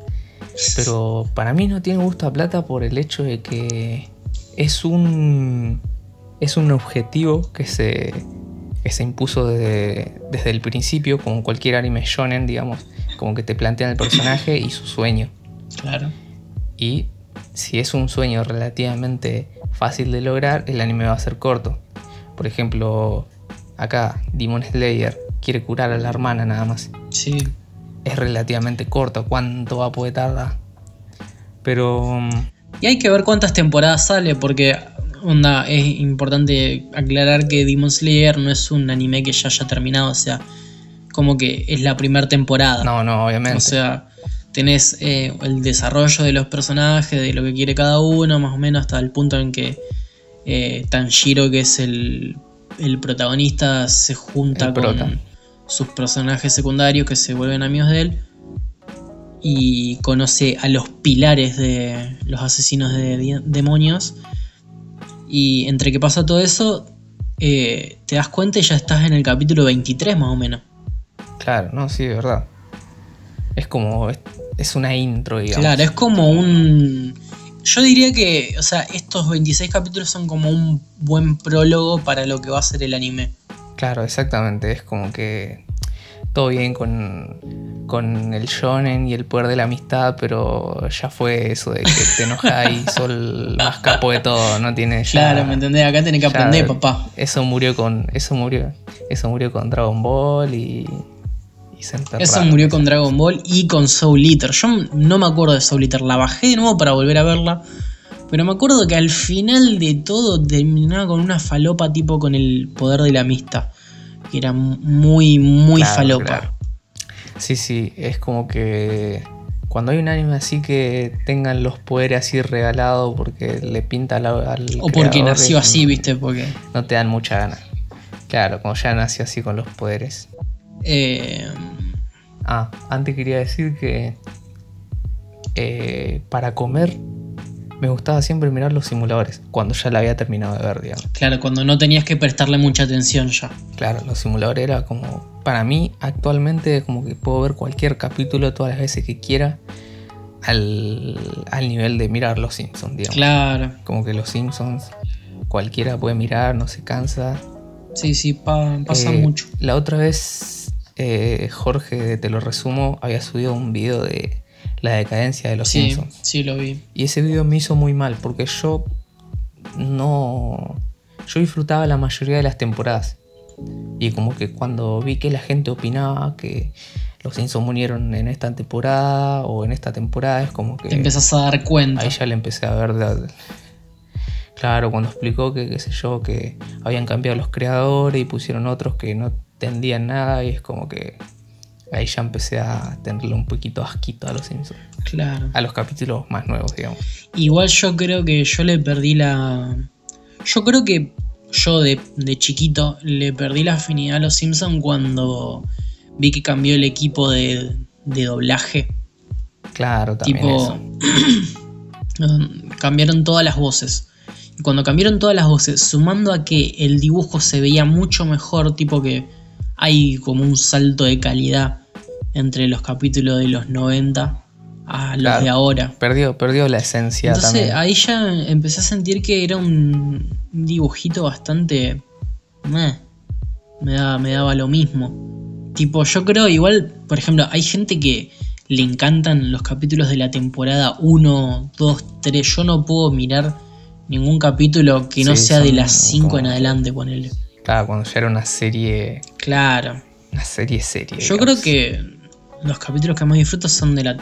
Pero para mí no tiene gusto a plata por el hecho de que es un. Es un objetivo que se. Que se impuso desde, desde el principio, como cualquier anime shonen, digamos. Como que te plantean el personaje y su sueño. Claro. Y si es un sueño relativamente fácil de lograr, el anime va a ser corto. Por ejemplo, acá Demon Slayer quiere curar a la hermana nada más. Sí. Es relativamente corto, ¿cuánto va a poder tardar? Pero mm, Y hay que ver cuántas temporadas sale, porque onda, es importante aclarar que Demon Slayer no es un anime que ya haya terminado, o sea, como que es la primera temporada. no, no, obviamente. O sea, tenés eh, el desarrollo de los personajes, de lo que quiere cada uno, más o menos hasta el punto en que eh, Tanjiro, que es el, el protagonista, se junta con sus personajes secundarios que se vuelven amigos de él y conoce a los pilares de los asesinos de demonios. Y entre que pasa todo eso, eh, te das cuenta y ya estás en el capítulo 23 más o menos. Claro, no, sí, de verdad. Es como. Es, es una intro, digamos. Claro, es como un... Yo diría que, o sea, estos 26 capítulos son como un buen prólogo para lo que va a ser el anime. Claro, exactamente. Es como que todo bien con, con el shonen y el poder de la amistad, pero ya fue eso de que te enojas y sos el más capo de todo, no tiene ya- Claro, ¿me entendés? Acá tenés que aprender, papá. Eso murió con eso murió, eso murió con Dragon Ball y. Eso murió con Dragon Ball y con Soul Eater. Yo no me acuerdo de Soul Eater, la bajé de nuevo para volver a verla. Pero me acuerdo que al final de todo terminaba con una falopa tipo con el poder de la amistad. Que era muy, muy Claro, falopa. claro. Sí, sí, es como que cuando hay un anime así que tengan los poderes así regalados porque le pinta al, al O porque nació así, viste, porque... no te dan mucha gana. Claro, como ya nació así con los poderes. eh, Ah, antes quería decir que eh, para comer me gustaba siempre mirar los simuladores cuando ya la había terminado de ver, digamos. claro, cuando no tenías que prestarle mucha atención ya. Claro, los simuladores era como, para mí actualmente como que puedo ver cualquier capítulo todas las veces que quiera al, al nivel de mirar los Simpsons, digamos. Claro. Como que los Simpsons cualquiera puede mirar, no se cansa. Sí, sí, pa- pasa Eh, mucho. La otra vez eh, Jorge Te lo resumo había subido un video de la decadencia de los Sí, Simpsons. sí, lo vi. Y ese video me hizo muy mal porque yo no... Yo disfrutaba la mayoría de las temporadas. Y como que cuando vi que la gente opinaba que los Simpsons murieron en esta temporada o en esta temporada, es como que... Te empezás a dar cuenta. Ahí ya le empecé a ver. la- Claro, cuando explicó que, qué sé yo, que habían cambiado los creadores y pusieron otros que no entendían nada, y es como que ahí ya empecé a tenerle un poquito asquito a los Simpsons. Claro. A los capítulos más nuevos, digamos. Igual yo creo que yo le perdí la. Yo creo que yo de, de chiquito le perdí la afinidad a los Simpsons cuando vi que cambió el equipo de, de doblaje. Claro, también tipo. eso. cambiaron todas las voces. Y cuando cambiaron todas las voces, sumando a que el dibujo se veía mucho mejor, tipo que hay como un salto de calidad entre los capítulos de los 90 a los Claro. de ahora. Perdió, perdió la esencia Entonces también. ahí ya empecé a sentir que era un dibujito bastante... meh, me, daba, me daba lo mismo. Tipo, yo creo igual, por ejemplo, hay gente que le encantan los capítulos de la temporada 1, 2, 3. Yo no puedo mirar ningún capítulo que no Sí, sea de las 5 en adelante, ponele. Claro, cuando ya era una serie. Claro. Una serie serie. Yo digamos. creo que los capítulos que más disfruto son de la...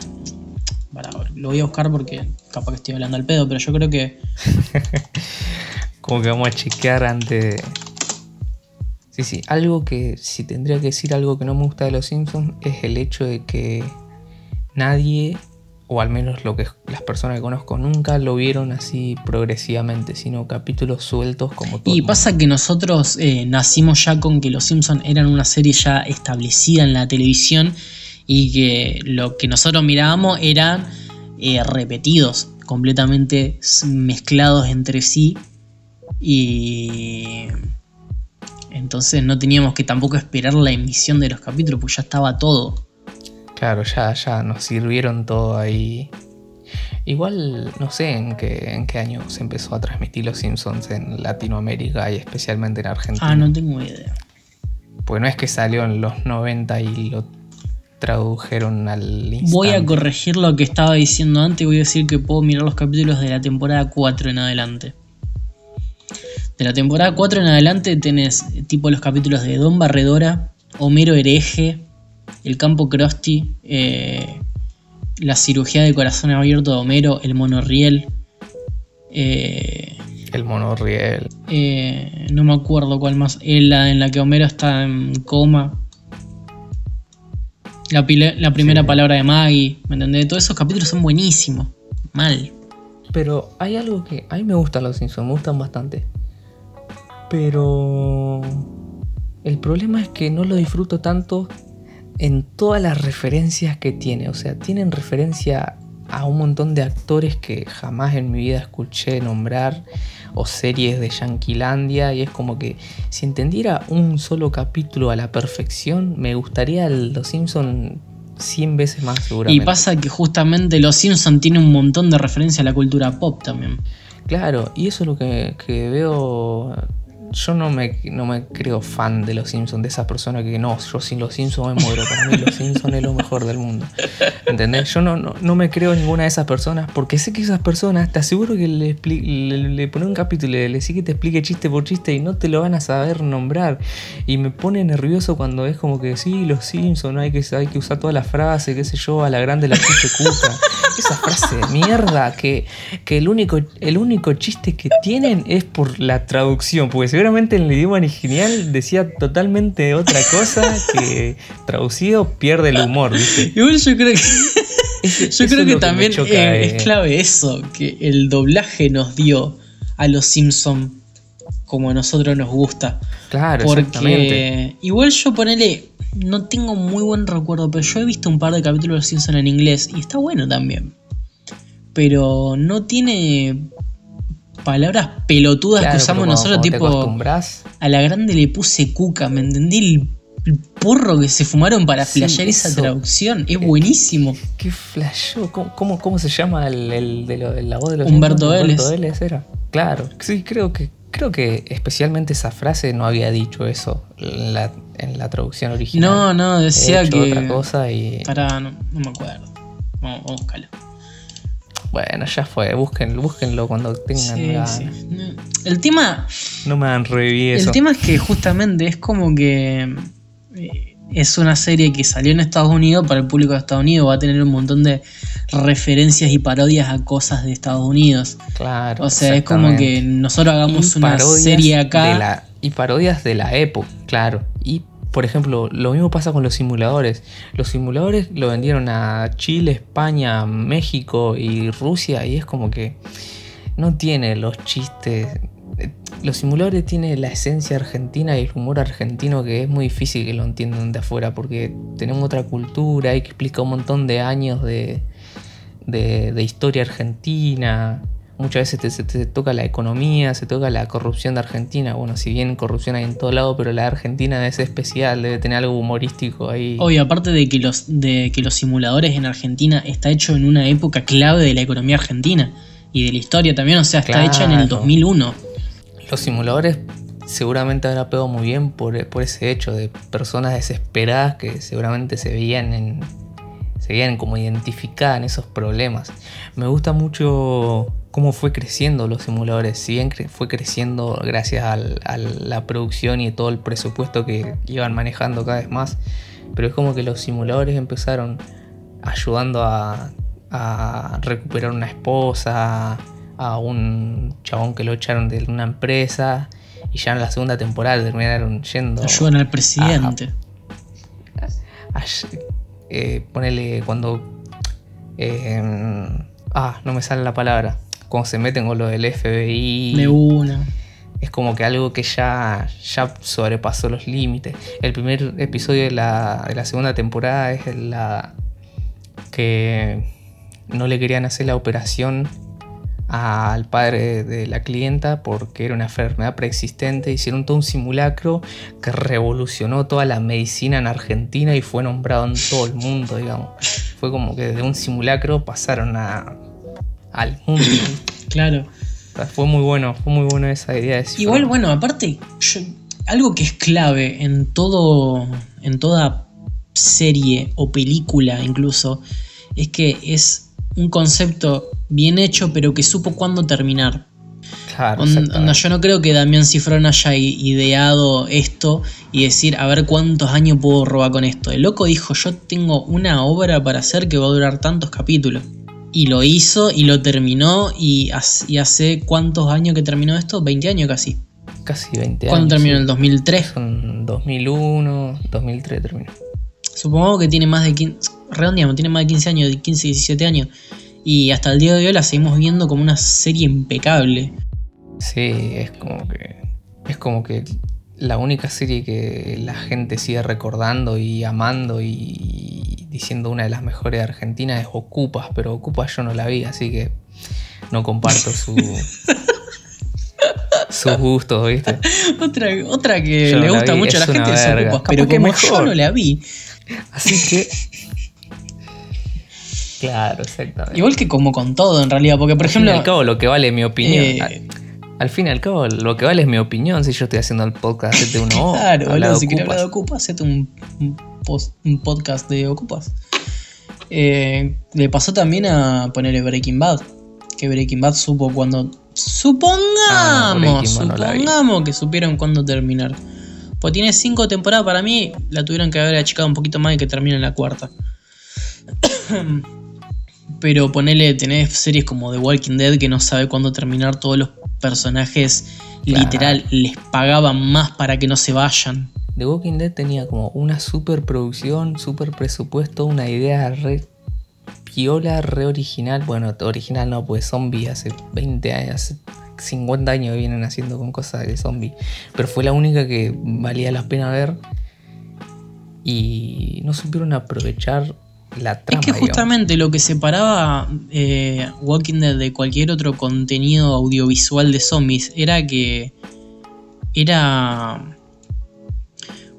Para, lo voy a buscar porque capaz que estoy hablando al pedo, pero yo creo que Como que vamos a chequear antes de. Sí, sí. Algo que. Si tendría que decir algo que no me gusta de los Simpsons. Es el hecho de que. Nadie. o al menos lo que las personas que conozco nunca lo vieron así progresivamente, sino capítulos sueltos como todo. Y pasa que nosotros eh, nacimos ya con que Los Simpsons eran una serie ya establecida en la televisión y que lo que nosotros mirábamos eran eh, repetidos, completamente mezclados entre sí y entonces no teníamos que tampoco esperar la emisión de los capítulos, pues ya estaba todo. Claro, ya, ya nos sirvieron todo ahí. Igual no sé en qué, en qué año se empezó a transmitir Los Simpsons en Latinoamérica y especialmente en Argentina. Ah, no tengo idea. Pues no es que salió en los 90 y lo tradujeron al instante. Voy a corregir lo que estaba diciendo antes. Voy a decir que puedo mirar los capítulos de la temporada 4 en adelante. De la temporada 4 en adelante tenés tipo los capítulos de Don Barredora, Homero Hereje, El Campo Krusty, eh, La cirugía de corazón abierto de Homero, El Monorriel. eh, El monorriel. eh, no me acuerdo cuál más. la en la que Homero está en coma. La, pile- la primera Sí. palabra de Maggie. ¿Me entendés? Todos esos capítulos son buenísimos. Mal. Pero hay algo que a mí me gustan los Simpsons, me gustan bastante. Pero el problema es que no lo disfruto tanto en todas las referencias que tiene. O sea, tienen referencia a un montón de actores que jamás en mi vida escuché nombrar o series de Yanquilandia y es como que si entendiera un solo capítulo a la perfección me gustaría Los Simpson 100 veces más Y seguramente. pasa que justamente Los Simpsons tiene un montón de referencia a la cultura pop también. Claro, y eso es lo que, que veo. Yo no me, no me creo fan de los Simpsons, de esa persona que no, yo sin los Simpsons me muero. Para mí los Simpsons es lo mejor del mundo. ¿Entendés? Yo no, no, no me creo ninguna de esas personas porque sé que esas personas, te aseguro que le, le, le pone un capítulo le decís que te explique chiste por chiste y no te lo van a saber nombrar. Y me pone nervioso cuando es como que sí, los Simpsons, hay que, hay que usar toda la frase, qué sé yo, a la grande la chiste cuca. Esa frase de mierda que, que el, único, el único chiste que tienen es por la traducción, porque seguramente en el idioma original decía totalmente otra cosa que traducido pierde el humor, ¿viste? Igual yo creo que. Ese- Yo creo que también choca, eh, eh. es clave eso, que el doblaje nos dio a los Simpsons como a nosotros nos gusta. Claro. Porque igual yo ponele, no tengo muy buen recuerdo, pero yo he visto un par de capítulos de Los Simpsons en inglés y está bueno también. Pero no tiene palabras pelotudas Claro, que usamos nosotros, tipo a la grande le puse cuca, ¿me entendí? El, el porro que se fumaron para Sí, flashear esa traducción, es buenísimo. qué flashó. ¿Cómo, cómo, cómo se llama el, el de lo- la voz de los Humberto? Vélez. Humberto Vélez era. Claro, sí, creo que, creo que especialmente esa frase no había dicho eso en la, en la traducción original. No, no, He decía hecho que... otra cosa y Pará, no, no me acuerdo. Vamos, vamos a buscarlo. bueno, ya fue, búsquenlo, búsquenlo cuando tengan Sí, sí. El tema, No me dan reví eso. el tema es que justamente es como que eh, es una serie que salió en Estados Unidos para el público de Estados Unidos, va a tener un montón de referencias y parodias a cosas de Estados Unidos. Claro. O sea, es como que nosotros hagamos una serie acá. la- y parodias de la época, claro. Y, por ejemplo, lo mismo pasa con los simuladores. Los simuladores lo vendieron a Chile, España, México y Rusia y es como que no tiene los chistes. Los simuladores tienen la esencia argentina y el humor argentino que es muy difícil que lo entiendan de afuera porque tenemos otra cultura y que explica un montón de años de, de, de historia argentina. Muchas veces te, se te toca la economía, se toca la corrupción de Argentina. Bueno, si bien corrupción hay en todo lado, pero la de Argentina es especial, debe tener algo humorístico ahí. Obvio, aparte de que, los, de que los simuladores en Argentina está hecho en una época clave de la economía argentina y de la historia también, o sea, está hecha en el Claro. 2001. Los simuladores seguramente habrá pegado muy bien por, ese hecho de personas desesperadas que seguramente se veían en. se veían como identificadas en esos problemas. Me gusta mucho cómo fue creciendo los simuladores. Si bien fue creciendo gracias al- a la producción y todo el presupuesto que iban manejando cada vez más. Pero es como que los simuladores empezaron ayudando a, a recuperar una esposa, a un chabón que lo echaron de una empresa. Y ya en la segunda temporada terminaron yendo. Ayudan al presidente. a- eh, ponele cuando eh, ah, no me sale la palabra. Cuando se meten con lo del FBI. De una. es como que algo que ya, ya sobrepasó los límites. El primer episodio de la, de la segunda temporada es la que no le querían hacer la operación al padre de la clienta porque era una enfermedad preexistente. Hicieron todo un simulacro que revolucionó toda la medicina en Argentina y fue nombrado en todo el mundo, digamos. Fue como que de un simulacro pasaron a, al mundo. Claro. O sea, Fue muy bueno, fue muy buena esa idea de Igual, bueno, aparte, yo- algo que es clave en todo. en toda serie o película incluso, es que es un concepto bien hecho, pero que supo cuándo terminar. Claro, On- onda, yo no creo que Damián Cifrón haya ideado esto y decir, a ver cuántos años puedo robar con esto. El loco dijo, yo tengo una obra para hacer que va a durar tantos capítulos. Y lo hizo y lo terminó y hace, y hace cuántos años que terminó esto? 20 años casi. Casi 20 años. ¿Cuándo terminó? sí. ¿El 2003? Son 2001, 2003 terminó. Supongo que tiene más de 15, redondeamos, tiene más de 15 años, de 15, 17 años. Y hasta el día de hoy la seguimos viendo como una serie impecable. Sí, es como que. Es como que la única serie que la gente sigue recordando y amando y diciendo una de las mejores de Argentina es Ocupas, pero Ocupas yo no la vi, así que no comparto su. sus gustos, ¿viste? Otra, otra que Yo le gusta vi, mucho a la gente es verga. Ocupas, Capaz pero que mejor. yo no la vi. Así que. Claro, exactamente. Igual que como con todo en realidad, porque por al fin y ejemplo... al cabo, lo que vale es mi opinión. eh, Al- Al fin y al cabo, lo que vale es mi opinión. Si yo estoy haciendo el podcast de uno claro, boludo, si Ocupas. hablar de Ocupas, hacete un, un post- un podcast de Ocupas. Eh, le pasó también a ponerle Breaking Bad. Que Breaking Bad supo cuando. Supongamos, Ah, no, no supongamos que supieron cuándo terminar. Pues tiene cinco temporadas, para mí la tuvieron que haber achicado un poquito más y que termine en la cuarta. Pero ponele, tenés series como The Walking Dead que no sabe cuándo terminar, todos los personajes Claro. literal les pagaban más para que no se vayan. The Walking Dead tenía como una super producción, super presupuesto, una idea re piola, re original. Bueno, original no, pues zombie hace 20 años, hace 50 años vienen haciendo con cosas de zombie. Pero fue la única que valía la pena ver. Y no supieron aprovechar la trama. es que digamos. justamente lo que separaba eh, Walking Dead de cualquier otro contenido audiovisual de zombies era que era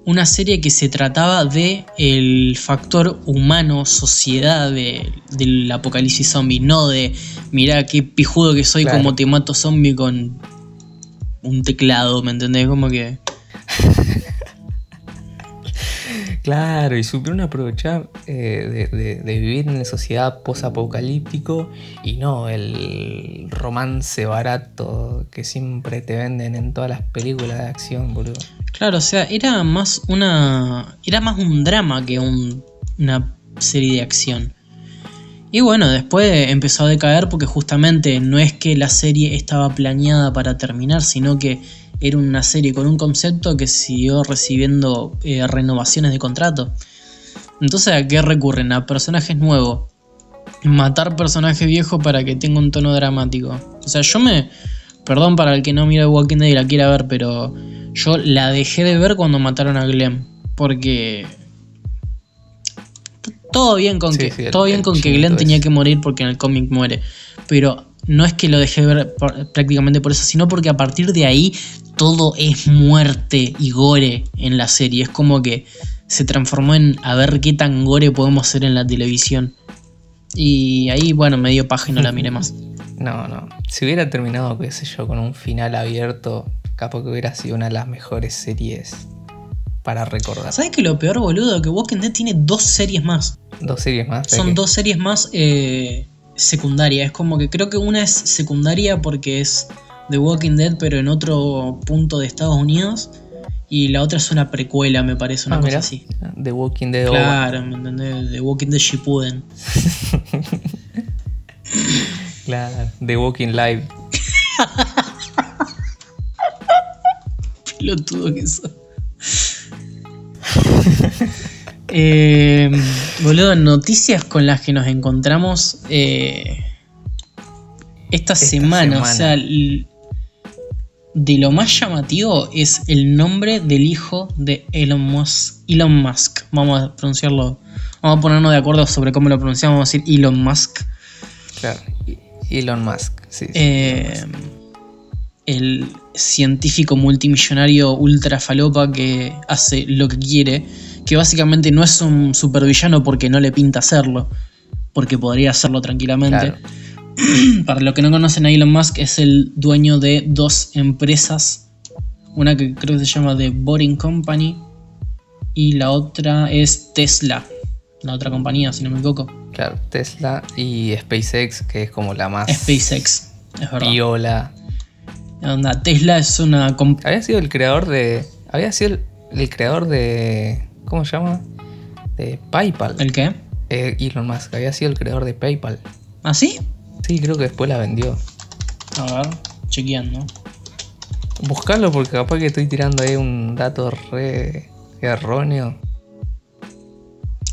una serie que se trataba de el factor humano, sociedad de- del apocalipsis zombie, no de mira qué pijudo que soy Claro. como te mato zombie con un teclado, ¿me entendés? Como que Claro, y supieron aprovechar eh, de, vivir en una sociedad post-apocalíptico y no el romance barato que siempre te venden en todas las películas de acción, boludo. Claro, o sea, era más una. Era más un drama que un- una serie de acción. Y bueno, después empezó a decaer porque justamente no es que la serie estaba planeada para terminar, sino que era una serie con un concepto que siguió recibiendo eh, renovaciones de contrato. Entonces, ¿a qué recurren? A personajes nuevos. Matar personajes viejos para que tenga un tono dramático. O sea, yo me. Perdón para el que no mira Walking Dead y la quiera ver, pero yo la dejé de ver cuando mataron a Glenn. Porque. Todo bien con Sí, que, sí, todo bien con que Glenn tenía que morir porque en el cómic muere. Pero no es que lo dejé de ver por- prácticamente por eso, sino porque a partir de ahí todo es muerte y gore en la serie. Es como que se transformó en a ver qué tan gore podemos hacer en la televisión. Y ahí, bueno, me dio paja y no la miré más. No, no. Si hubiera terminado, qué sé yo, con un final abierto, capaz que hubiera sido una de las mejores series para recordar. ¿Sabes que lo peor, boludo? Que Walking Dead tiene dos series más. Dos series más. ¿de Son qué? dos series más eh, secundarias. Es como que creo que una es secundaria porque es The Walking Dead, pero en otro punto de Estados Unidos. Y la otra es una precuela, me parece, una Ah, cosa mirá. así. The Walking Dead. Claro, ¿me entendés? The Walking Dead Shippuden. Claro. The Walking Live. Pelotudo que eso. Eh, boludo, noticias con las que nos encontramos eh, esta, semana. O sea, de lo más llamativo es el nombre del hijo de Elon Musk. Elon Musk. Vamos a pronunciarlo. Vamos a ponernos de acuerdo sobre cómo lo pronunciamos. Vamos a decir Elon Musk. Claro. Elon Musk. Sí, sí, Eh, Elon Musk. el científico multimillonario ultra falopa que hace lo que quiere, que básicamente no es un supervillano porque no le pinta hacerlo, porque podría hacerlo tranquilamente. Claro. Para los que no conocen a Elon Musk, es el dueño de dos empresas, una que creo que se llama The Boring Company y la otra es Tesla, la otra compañía, si no me equivoco. Claro, Tesla y SpaceX, que es como la más SpaceX, es verdad. Onda, Tesla es una Había sido el creador de. Había sido el, el creador de. ¿Cómo se llama? De PayPal. ¿El qué? Eh, Elon Musk había sido el creador de PayPal. ¿Ah, sí? Sí, creo que después la vendió. A ver, chequeando. Buscarlo porque capaz que estoy tirando ahí un dato re erróneo.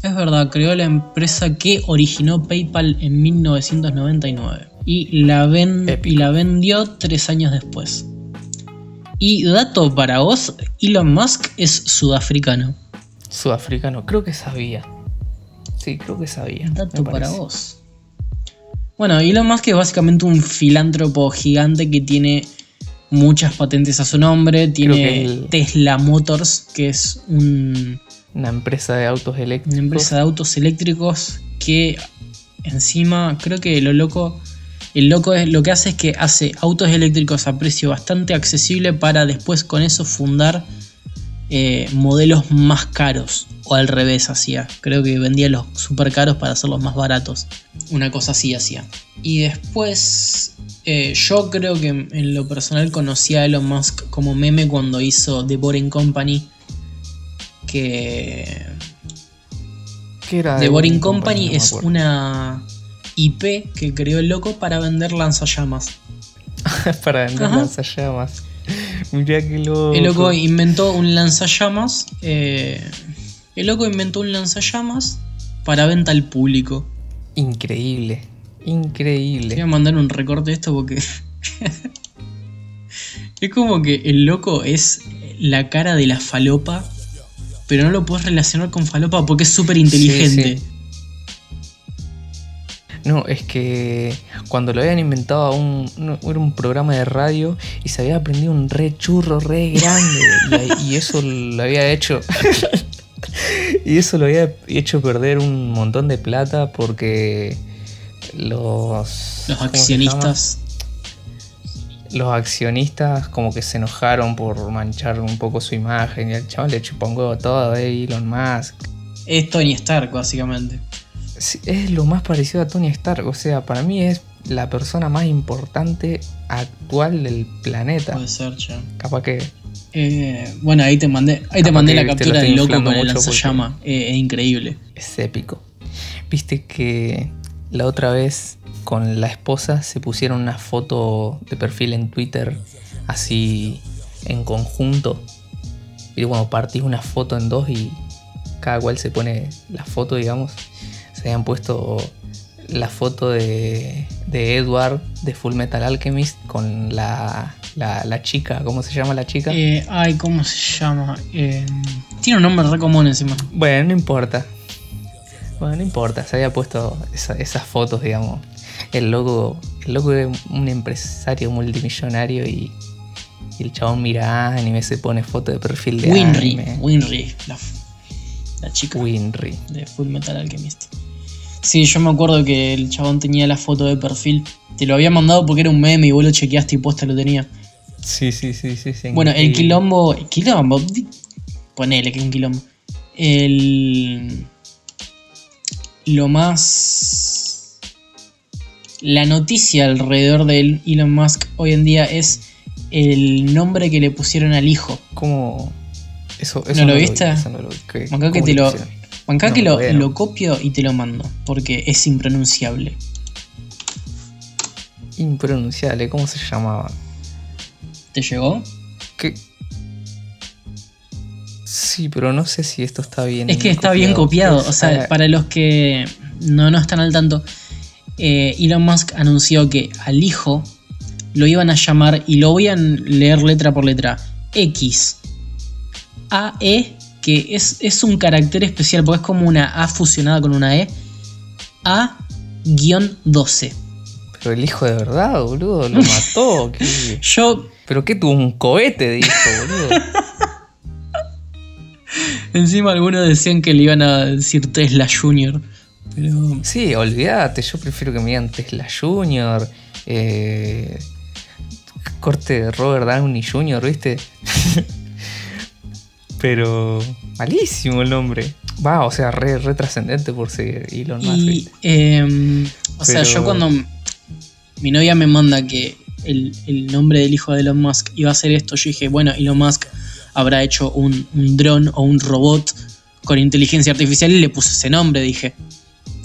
Es verdad, creó la empresa que originó PayPal en 1999 y la, ven- y la vendió tres años después. Y dato para vos, Elon Musk es sudafricano. Sudafricano, creo que sabía. Sí, creo que sabía. Dato para vos. Bueno, Elon Musk es básicamente un filántropo gigante que tiene muchas patentes a su nombre. Tiene el- Tesla Motors, que es un, Una empresa de autos eléctricos. una empresa de autos eléctricos que encima creo que lo loco el loco es lo que hace es que hace autos eléctricos a precio bastante accesible para después con eso fundar eh, modelos más caros o al revés hacía creo que vendía los super caros para hacerlos más baratos una cosa así hacía y después eh, yo creo que en lo personal conocí a Elon Musk como meme cuando hizo The Boring Company que ¿Qué era The Boring Company No es una IP que creó el loco para vender lanzallamas. para vender Ajá. lanzallamas. Que. El loco inventó un lanzallamas. eh, el loco inventó un lanzallamas para venta al público. Increíble. Te voy Increíble. a mandar un recorte de esto porque. es como que el loco es la cara de la falopa. Pero no lo puedes relacionar con falopa porque es súper inteligente. Sí, sí. No, es que cuando lo habían inventado a un, era un programa de radio y se había aprendido un re churro re grande y, eso lo había hecho y eso lo había hecho perder un montón de plata porque los Los ¿cómo se accionistas. los accionistas como que se enojaron por manchar un poco su imagen y al chaval le chupó un huevo todo eh, Elon Musk Es Tony Stark, básicamente. Es lo más parecido a Tony Stark. O sea, para mí es la persona más importante actual del planeta. Puede ser, che. Capaz que. Eh, bueno, ahí te mandé, ahí te mandé la captura del loco con el lanzallama. Eh, es increíble. es épico. Viste que la otra vez con la esposa se pusieron una foto de perfil en Twitter así en conjunto. Y bueno, partís una foto en dos y cada cual se pone la foto, digamos. Se habían puesto la foto de, de Edward de Full Metal Alchemist con la, la, la chica, ¿cómo se llama la chica? Eh, ay, ¿cómo se llama? Eh, tiene un nombre re común encima. Bueno, no importa. Bueno, no importa, se había puesto esa- esas fotos, digamos. El loco, el loco es un empresario multimillonario y, y el chabón mira anime, se pone foto de perfil de Winry. anime. Winry, la, la chica Winry. de Full Metal Alchemist. Sí, yo me acuerdo que el chabón tenía la foto de perfil. Te lo había mandado porque era un meme y vos lo chequeaste y posta lo tenía. Sí, sí, sí, sí. sí Bueno, el quilombo. ¿el quilombo? Ponele que es un quilombo. El. Lo más. La noticia alrededor de Elon Musk hoy en día es el nombre que le pusieron al hijo. ¿Cómo? Eso, eso ¿No lo vi, viste? eso no lo vi. ¿Qué- Acá que te lo. Acá No, que lo, bueno. lo copio y te lo mando. Porque es impronunciable. Impronunciable, ¿cómo se llamaba? ¿Te llegó? ¿Qué? Sí, pero no sé si esto está bien. Es que está bien copiado. O sea, Ah, para los que no, no están al tanto, eh, Elon Musk anunció que al hijo lo iban a llamar, y lo voy a leer letra por letra, X. AE, que es, es un carácter especial, porque es como una A fusionada con una E. A-12. Pero el hijo de verdad, boludo, lo mató. ¿qué? Yo, ¿Pero qué tuvo un cohete de hijo, boludo? encima algunos decían que le iban a decir Tesla Junior. Pero Sí, olvídate, yo prefiero que me digan Tesla Junior. eh, corte de Robert Downey Jr., ¿viste? Pero malísimo el nombre. Va, o sea, re, re trascendente por ser Elon Musk. Eh, o sea, yo cuando mi novia me manda que el, el nombre del hijo de Elon Musk iba a ser esto, yo dije, bueno, Elon Musk habrá hecho un, un dron o un robot con inteligencia artificial y le puse ese nombre, dije.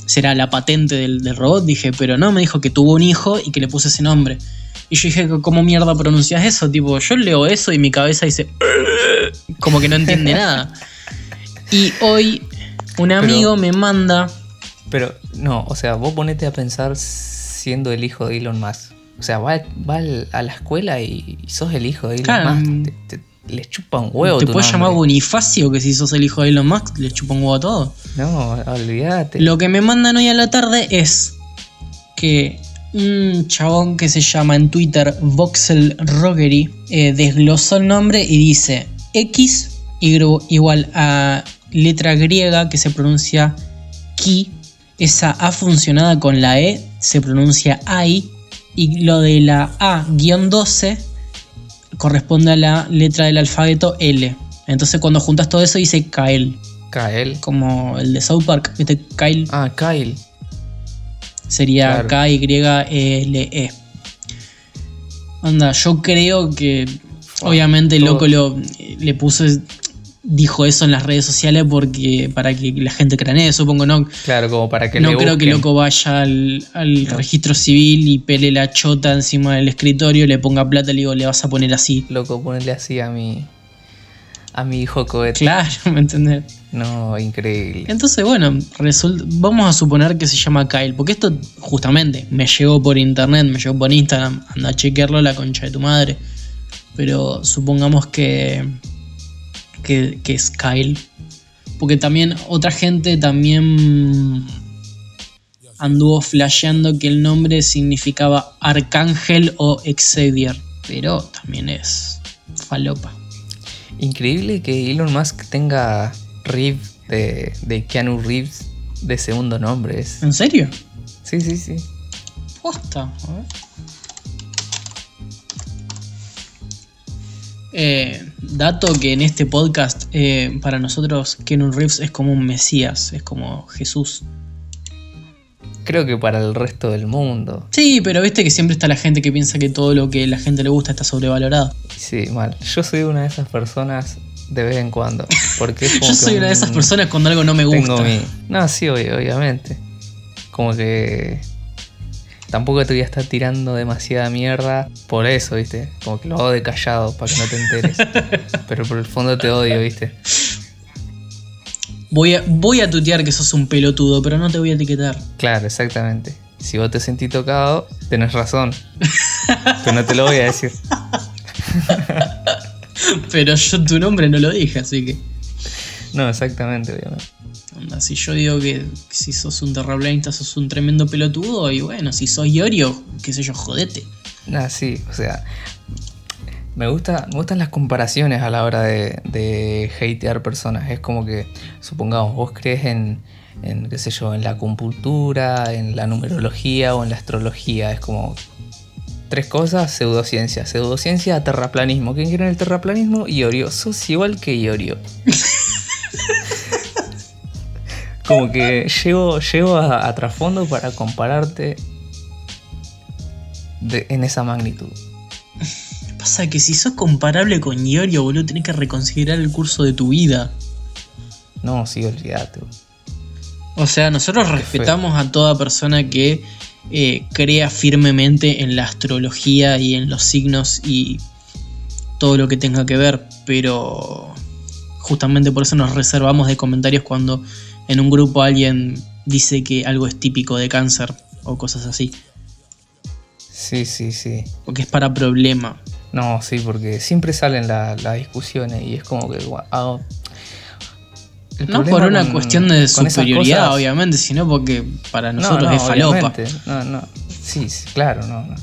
Será la patente del, del robot, dije, pero no, me dijo que tuvo un hijo y que le puse ese nombre. Y yo dije, ¿cómo mierda pronuncias eso? Tipo, yo leo eso y mi cabeza dice, como que no entiende nada. Y hoy un amigo me manda Pero no, o sea, vos ponete a pensar siendo el hijo de Elon Musk. O sea, va, va a la escuela y, y sos el hijo de Elon Claro. Musk. Te, te- le chupa un huevo. Te puedes llamar. Bonifacio, que si sos el hijo de Elon Musk, le chupa un huevo a todo. No, olvídate. Lo que me mandan hoy a la tarde es que un chabón que se llama en Twitter Voxel Roggery eh, desglosó el nombre y dice X igual a letra griega que se pronuncia Ki. Esa A funcionada con la E se pronuncia AI. Y lo de la A-12 corresponde a la letra del alfabeto L. Entonces cuando juntas todo eso dice Kael. Kael. Como el de South Park, ¿viste? Kyle Ah, Kyle. sería Claro. K-Y-L-E. Onda, yo creo que obviamente el loco lo, le puso, dijo eso en las redes sociales porque para que la gente cranee, supongo, ¿no? Claro, como para que no le creo que busquen. loco vaya al, al No. registro civil y pele la chota encima del escritorio, le ponga plata y le digo, le vas a poner así. Loco, ponerle así a mi. A mi hijo cohete. Claro, ¿me entendés? No, increíble. Entonces, bueno, vamos a suponer que se llama Kyle, porque esto justamente me llegó por internet, me llegó por Instagram, anda a chequearlo la concha de tu madre. Pero supongamos que, que, que es Kyle. Porque también otra gente también anduvo flasheando que el nombre significaba Arcángel o Xavier. Pero también es falopa. Increíble que Elon Musk tenga Reeves de, de Keanu Reeves de segundo nombre. ¿En serio? Sí, sí, sí. Posta, a ver. Eh, dato que en este podcast, eh, para nosotros, Keanu Reeves es como un mesías, es como Jesús. Creo que para el resto del mundo. Sí, pero viste que siempre está la gente que piensa que todo lo que a la gente le gusta está sobrevalorado. Sí, mal. Yo soy una de esas personas de vez en cuando. Porque es como Yo soy una de esas personas cuando algo no me gusta. Tengo mi. No, sí, obvio- obviamente. Como que. Tampoco te voy a estar tirando demasiada mierda por eso, ¿viste? Como que lo hago de callado para que no te enteres. Pero por el fondo te odio, ¿viste? Voy a, voy a tutear que sos un pelotudo, pero no te voy a etiquetar. Claro, exactamente. Si vos te sentís tocado, tenés razón. Pero no te lo voy a decir. Pero yo tu nombre no lo dije, así que. No, exactamente, obviamente. Onda, si yo digo que si sos un terraplanista sos un tremendo pelotudo, y bueno, si sos Iorio, qué sé yo, jodete. Nada, sí, o sea. Me, gusta, me gustan las comparaciones a la hora de, de hatear personas. Es como que, supongamos, vos crees en, en, qué sé yo, en la acupuntura, en la numerología o en la astrología. Es como tres cosas, pseudociencia. Pseudociencia, terraplanismo. ¿Quién quiere en el terraplanismo? Iorio. Sos igual que Iorio. como que llego, llego a, a trasfondo para compararte de- en esa magnitud. Pasa que si sos comparable con Iorio, boludo, tenés que reconsiderar el curso de tu vida. No, sí, olvídate. bro. O sea, nosotros respetamos a toda persona que eh, crea firmemente en la astrología y en los signos y todo lo que tenga que ver, pero justamente por eso nos reservamos de comentarios cuando en un grupo alguien dice que algo es típico de cáncer o cosas así. Sí, sí, sí. Porque es para problema. No, sí, porque siempre salen las discusiones y es como que... No por una con- cuestión de superioridad, cosas- obviamente, sino porque para No, nosotros no, es falopa. No, no. Sí, sí, claro, no, no.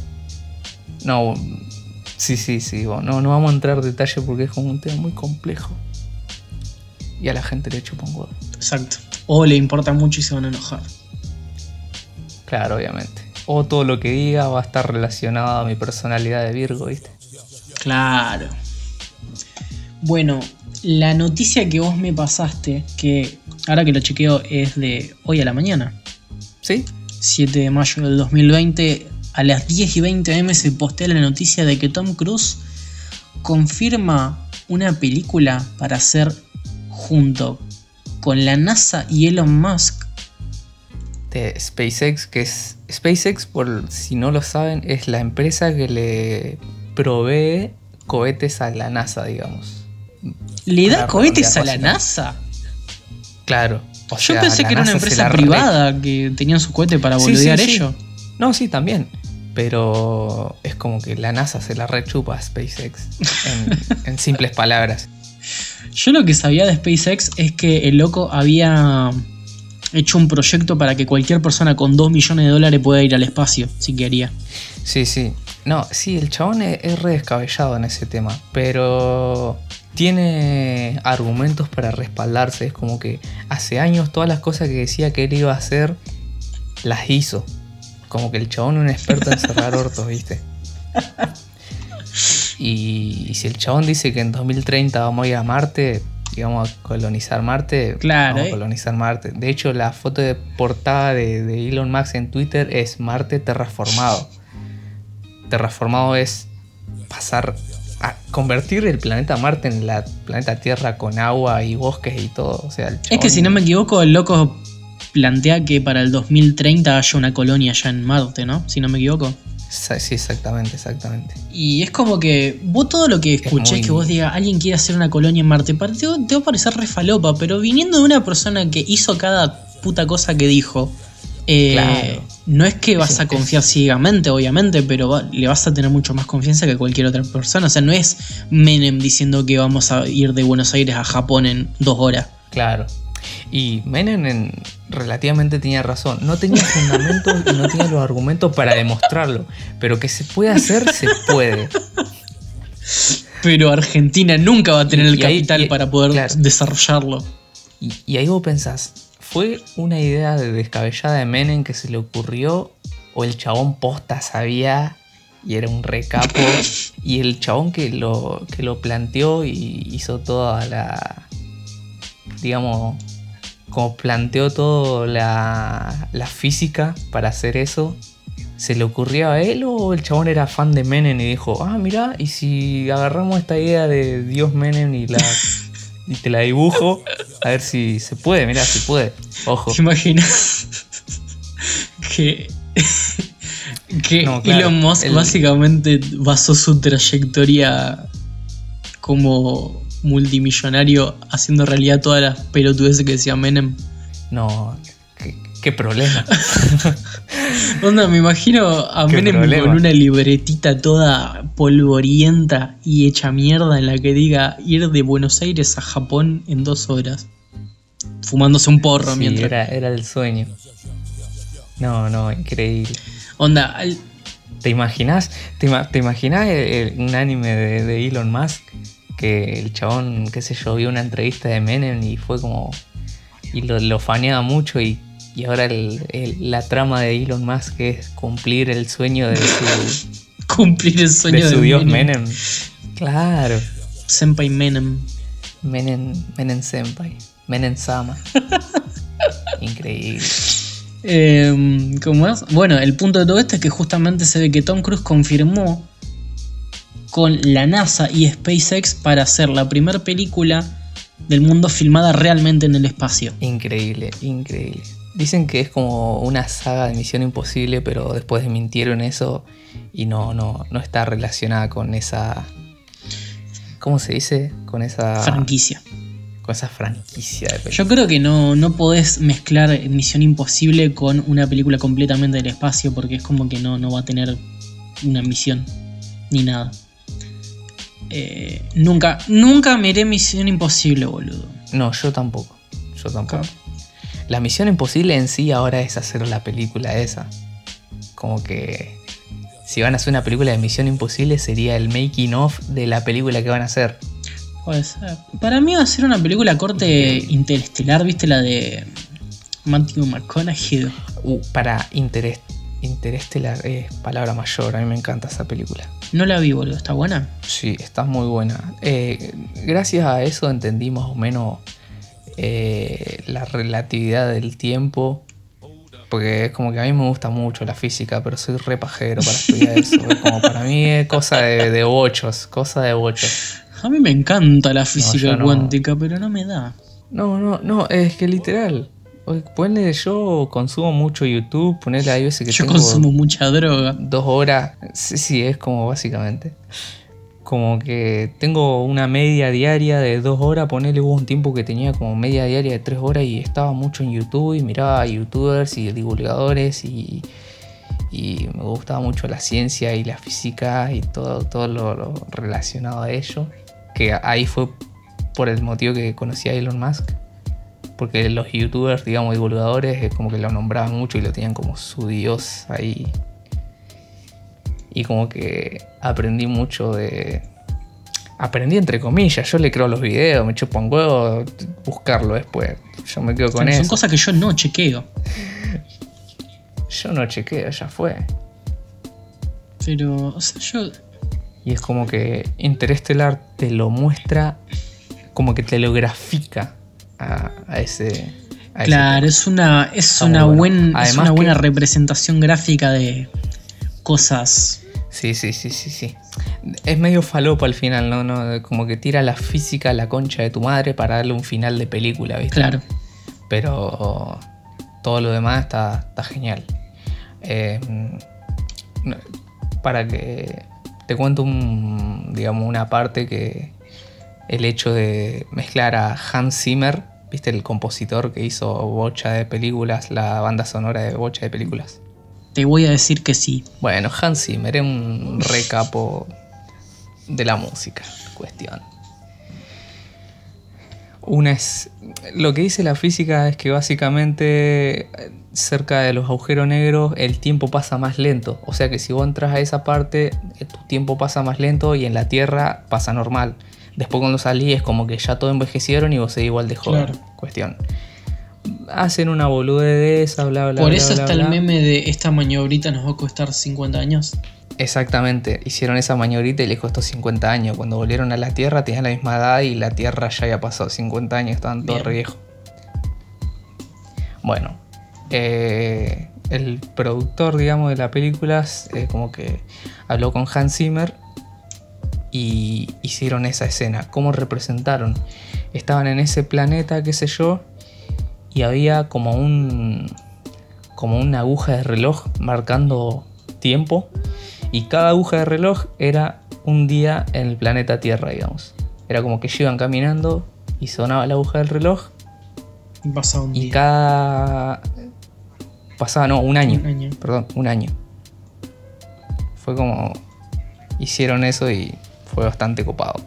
No, sí, sí, sí. No, no vamos a entrar en detalle porque es como un tema muy complejo. Y a la gente le chupa un huevo. Exacto. O le importa mucho y se van a enojar. Claro, obviamente. O todo lo que diga va a estar relacionado a mi personalidad de Virgo, ¿viste? Claro. Bueno, la noticia que vos me pasaste, que ahora que lo chequeo es de hoy a la mañana, ¿Sí? 7 de mayo del 2020, a las 10 y 20 am se postea la noticia de que Tom Cruise confirma una película para hacer junto con la NASA y Elon Musk. De SpaceX, que es. SpaceX, por si no lo saben, es la empresa que le provee cohetes a la NASA, digamos. ¿Le da cohetes a la NASA? Claro. o Yo sea, pensé que era una empresa re- privada que tenían su cohete para Sí, sí, boludear sí. ellos. No, sí, también. Pero es como que la NASA se la rechupa a SpaceX. En, en simples palabras. Yo lo que sabía de SpaceX es que el loco había hecho un proyecto para que cualquier persona con 2 millones de dólares pueda ir al espacio, si quería. Sí, sí. No, sí, el chabón es, es re descabellado en ese tema. Pero tiene argumentos para respaldarse. Es como que hace años todas las cosas que decía que él iba a hacer, las hizo. Como que el chabón es un experto en cerrar hortos, ¿viste? Y, y si el chabón dice que en 2030 vamos a ir a Marte, y vamos a colonizar Marte, Claro, vamos eh. a colonizar Marte. De hecho, la foto de portada de, de Elon Musk en Twitter es Marte terraformado. Terraformado es pasar a convertir el planeta Marte en la planeta Tierra con agua y bosques y todo. O sea, el Es que chabón- si no me equivoco, el loco plantea que para el 2030 haya una colonia allá en Marte, ¿no? Si no me equivoco. Sí, exactamente, exactamente. Y es como que vos todo lo que escuches que vos digas, alguien quiere hacer una colonia en Marte, te, va- te va a parecer re falopa, pero viniendo de una persona que hizo cada puta cosa que dijo, eh, Claro. no es que vas Es- a confiar ciegamente, obviamente, pero va- le vas a tener mucho más confianza que cualquier otra persona. O sea, no es Menem diciendo que vamos a ir de Buenos Aires a Japón en dos horas. Claro. Y Menem en- relativamente tenía razón. No tenía fundamentos y no tenía los argumentos para demostrarlo. Pero que se puede hacer, se puede. Pero Argentina nunca va a tener Y- el y ahí- capital y- para poder claro. desarrollarlo. Y, y ahí vos pensás, ¿fue una idea de descabellada de Menem que se le ocurrió? ¿O el chabón posta sabía y era un recapo? Y el chabón que lo, que lo planteó y hizo toda la. digamos. Como planteó toda la, la física para hacer eso. ¿Se le ocurrió a él o el chabón era fan de Menem y dijo, ah, mira, y si agarramos esta idea de Dios Menem y la y te la dibujo, a ver si se puede, mira, si puede. Ojo. ¿Te imaginas? que. que No, claro, Elon Musk el- básicamente basó su trayectoria como multimillonario haciendo realidad todas las pelotudeces que decía Menem. No, qué, qué problema. Onda, me imagino a Qué Menem problema. con una libretita toda polvorienta y hecha mierda en la que diga ir de Buenos Aires a Japón en dos horas. Fumándose un porro Sí, mientras. era, era el sueño. No, no, increíble. Onda, al- ¿Te imaginas? ¿Te, ima- te imaginas el- el- un anime de, de Elon Musk? Que el chabón, qué sé yo, vio una entrevista de Menem y fue como. Y lo, lo faneaba mucho y, y ahora el- el- la trama de Elon Musk es cumplir el sueño de su, cumplir el sueño de de, su dios Menem. Menem. Claro. Senpai Menem. Menem, Menem Senpai. Menem Sama. Increíble. Eh, ¿Cómo es? Bueno, el punto de todo esto es que justamente se ve que Tom Cruise confirmó con la NASA y SpaceX para hacer la primera película del mundo filmada realmente en el espacio. Increíble, increíble. Dicen que es como una saga de Misión Imposible, pero después desmintieron eso y no, no, no está relacionada con esa. ¿Cómo se dice? Con esa. Franquicia. con esa franquicia de películas. Yo creo que no, no podés mezclar Misión Imposible con una película completamente del espacio porque es como que no, no va a tener una misión ni nada. Eh, nunca, nunca miré Misión Imposible, boludo. No, yo tampoco. Yo tampoco. La misión imposible en sí ahora es hacer la película esa. Como que si van a hacer una película de Misión Imposible sería el making of de la película que van a hacer. Puede ser. Para mí va a ser una película corte interestelar, ¿viste? La de Matthew McConaughey. Uh, para interés, interestelar es palabra mayor. A mí me encanta esa película. No la vi, boludo. ¿Está buena? Sí, está muy buena. Eh, gracias a eso entendí más o menos eh, la relatividad del tiempo. Porque es como que a mí me gusta mucho la física, pero soy re pajero para estudiar eso. Es como para mí es cosa de, de bochos, cosa de bochos. A mí me encanta la física no. cuántica, pero no me da. No, no, no, es que literal. Ponle, yo consumo mucho YouTube, ponele hay veces que Yo tengo consumo mucha droga. dos horas. Sí, sí, es como básicamente. Como que tengo una media diaria de dos horas, ponele hubo un tiempo que tenía como media diaria de tres horas y estaba mucho en YouTube y miraba a youtubers y divulgadores y, y me gustaba mucho la ciencia y la física y todo, todo lo, lo relacionado a ello. Que ahí fue por el motivo que conocí a Elon Musk. Porque los youtubers, digamos, divulgadores, es como que lo nombraban mucho y lo tenían como su dios ahí. Y como que aprendí mucho de. Aprendí entre comillas, yo le creo los videos, me chupo un huevo buscarlo después. Yo me quedo con Son eso. cosas que yo no chequeo. Yo no chequeo, ya fue. Pero, o sea, yo. Y es como que Interestelar te lo muestra, como que te lo grafica a, a ese. a Claro, es una, es una, buen- bueno. es una buena que- representación gráfica de cosas. Sí, sí, sí, sí, sí. Es medio falopa al final, ¿no? no como que tira la física a la concha de tu madre para darle un final de película, ¿viste? Claro. Pero todo lo demás está, está genial. Eh, para que te cuento un, digamos, una parte que el hecho de mezclar a Hans Zimmer, ¿viste? El compositor que hizo bocha de películas, la banda sonora de bocha de películas. Te voy a decir que sí. Bueno, Hans Zimmer es un recapo de la música, cuestión. Una es. Lo que dice la física es que básicamente cerca de los agujeros negros el tiempo pasa más lento. O sea que si vos entras a esa parte, tu tiempo pasa más lento y en la Tierra pasa normal. Después cuando salís es como que ya todo envejecieron y vos seguís igual de joven. Claro. Cuestión. Hacen una boludez de esa, bla, bla, Por bla, eso está el meme de esta maniobrita nos va a costar 50 años. Exactamente, hicieron esa maniobrita y les costó 50 años. Cuando volvieron a la Tierra tenían la misma edad y la Tierra ya había pasado 50 años, estaban todos re viejos. Bueno, eh, el productor, digamos, de la película, eh, como que habló con Hans Zimmer y hicieron esa escena. ¿Cómo representaron? Estaban en ese planeta, qué sé yo, y había como un como una aguja de reloj marcando tiempo y cada aguja de reloj era un día en el planeta Tierra, digamos. Era como que iban caminando y sonaba la aguja del reloj Pasa un y día. cada pasaba no, un año, Un año. perdón, un año. Fue como hicieron eso y fue bastante copado.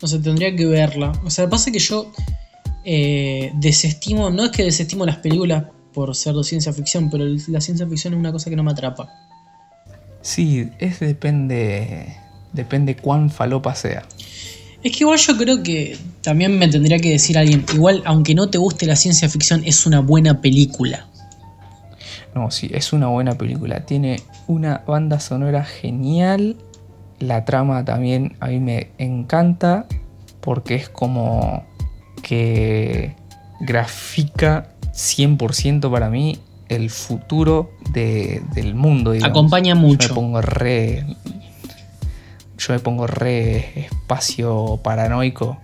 O sea, tendría que verla. O sea, pasa que yo eh, desestimo, no es que desestimo las películas por ser de ciencia ficción, pero la ciencia ficción es una cosa que no me atrapa. Sí, es depende depende cuán falopa sea. Es que igual yo creo que también me tendría que decir alguien, igual aunque no te guste la ciencia ficción, es una buena película. No, sí, es una buena película. Tiene una banda sonora genial. La trama también a mí me encanta porque es como que grafica 100% para mí el futuro de- del mundo. digamos. Acompaña Yo mucho. me pongo re. Yo me pongo re espacio paranoico.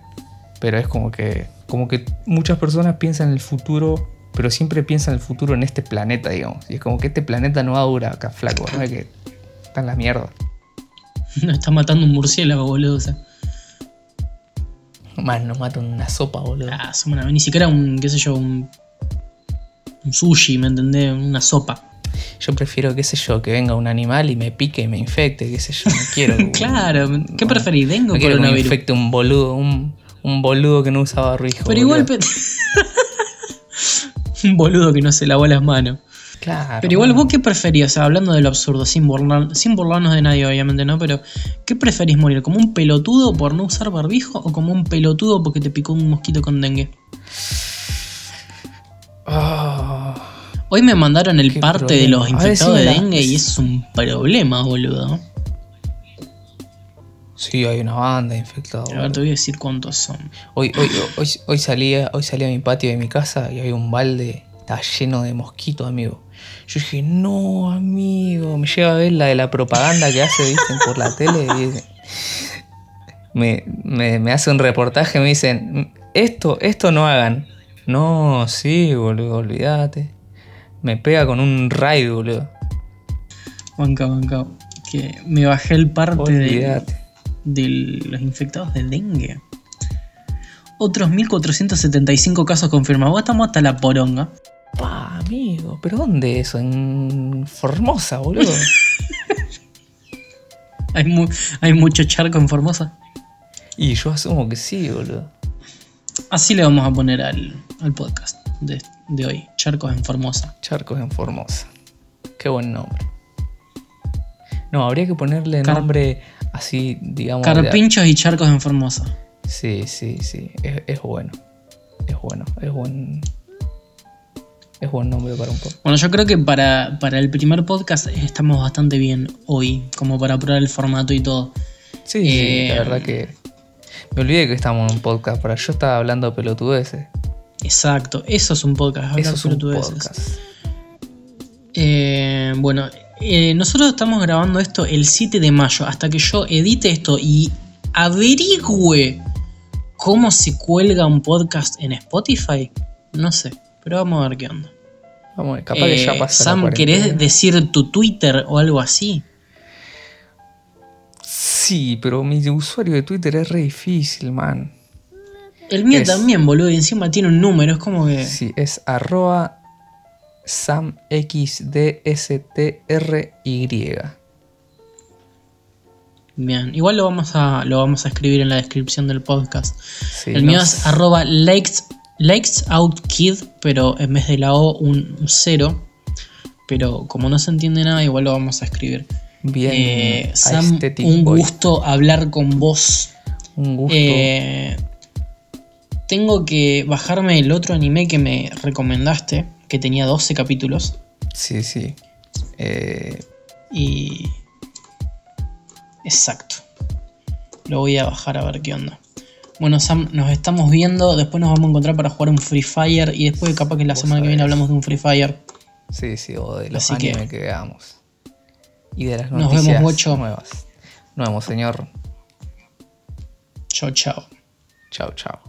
Pero es como que. Como que muchas personas piensan en el futuro. Pero siempre piensan en el futuro en este planeta, digamos. Y es como que este planeta no va a durar acá, flaco. ¿no? Es que está en la mierda. No está matando un murciélago, boludo. o sea. Más nos mata una sopa, boludo. Ah, somos una- ni siquiera un, qué sé yo, un, un sushi, ¿me entendés? Una sopa. Yo prefiero, qué sé yo, que venga un animal y me pique y me infecte, qué sé yo, no quiero. Claro, ¿qué no- preferís? ¿Dengue No quiero que me infecte un boludo, un, un boludo que no usa barbijo. Pero igual. boludo. un boludo que no se lavó las manos. Claro. Pero igual. ¿vos qué? O sea, hablando de lo absurdo, sin, burlar, sin burlarnos de nadie, obviamente, ¿no? Pero, ¿qué preferís morir? ¿Como un pelotudo por no usar barbijo o como un pelotudo porque te picó un mosquito con dengue? Ah, Hoy me mandaron el parte de los ver, infectados de dengue y es un problema, boludo. sí, hay una banda infectada. A ver, te voy a decir cuántos son. Hoy, hoy, hoy, hoy salía, hoy salí a mi patio de mi casa y había un balde, estaba lleno de mosquitos, amigo. Yo dije, no, amigo, me lleva a ver la de la propaganda que hace, dicen, por la tele. y me, me, me hace un reportaje, me dicen, esto, esto no hagan. No, sí, boludo, olvídate. Me pega con un raid, boludo. Banca, banca. Que me bajé el parte de los infectados de dengue. Otros 1475 casos confirmados. Estamos hasta la poronga. Amigo, ¿pero dónde eso? En Formosa, boludo. Hay, mu- hay mucho charco en Formosa. y yo asumo que sí, boludo. Así le vamos a poner al, al podcast de, de hoy. Charcos en Formosa. Charcos en Formosa. Qué buen nombre. No, habría que ponerle Car- nombre así, digamos. de- Carpinchos y charcos en Formosa. Sí, sí, sí. Es, es bueno. Es bueno. Es buen. Es buen nombre para un poco. Bueno, yo creo que para, para el primer podcast estamos bastante bien hoy, como para probar el formato y todo. Sí, sí, Eh, la verdad que. Me olvidé que estamos en un podcast, pero yo estaba hablando pelotudeces. Exacto, eso es un podcast. hablar Eso es un pelotudeces. podcast. Eh, bueno, eh, nosotros estamos grabando esto el 7 de mayo. Hasta que yo edite esto y averigüe cómo se cuelga un podcast en Spotify, no sé. Pero vamos a ver qué onda. Vamos, a ver, capaz que ya Eh, pasa. Sam. ¿querés decir tu Twitter o algo así? Sí, pero mi usuario de Twitter es re difícil, man. El mío Es- también, boludo, y encima tiene un número, es como que. Sí, es arroba samxdstry. Bien, igual lo vamos a, lo vamos a escribir en la descripción del podcast. Sí, el no mío es arroba likes, likes out kid, pero en vez de la O un, un cero. Pero como no se entiende nada, igual lo vamos a escribir. Bien, Eh, Sam, un boy. gusto hablar con vos. Un gusto. Eh, tengo que bajarme el otro anime que me recomendaste, que tenía 12 capítulos. Sí, sí. Eh, Y. Exacto. Lo voy a bajar a ver qué onda. Bueno, Sam, nos estamos viendo. Después nos vamos a encontrar para jugar un Free Fire. Y después, capaz que la semana que viene hablamos de un Free Fire. sí, sí, o de los Así que- veamos. Y de las Nos vemos, Bocho. nuevas. Nos vemos, señor. Chao, chao. Chao, chao.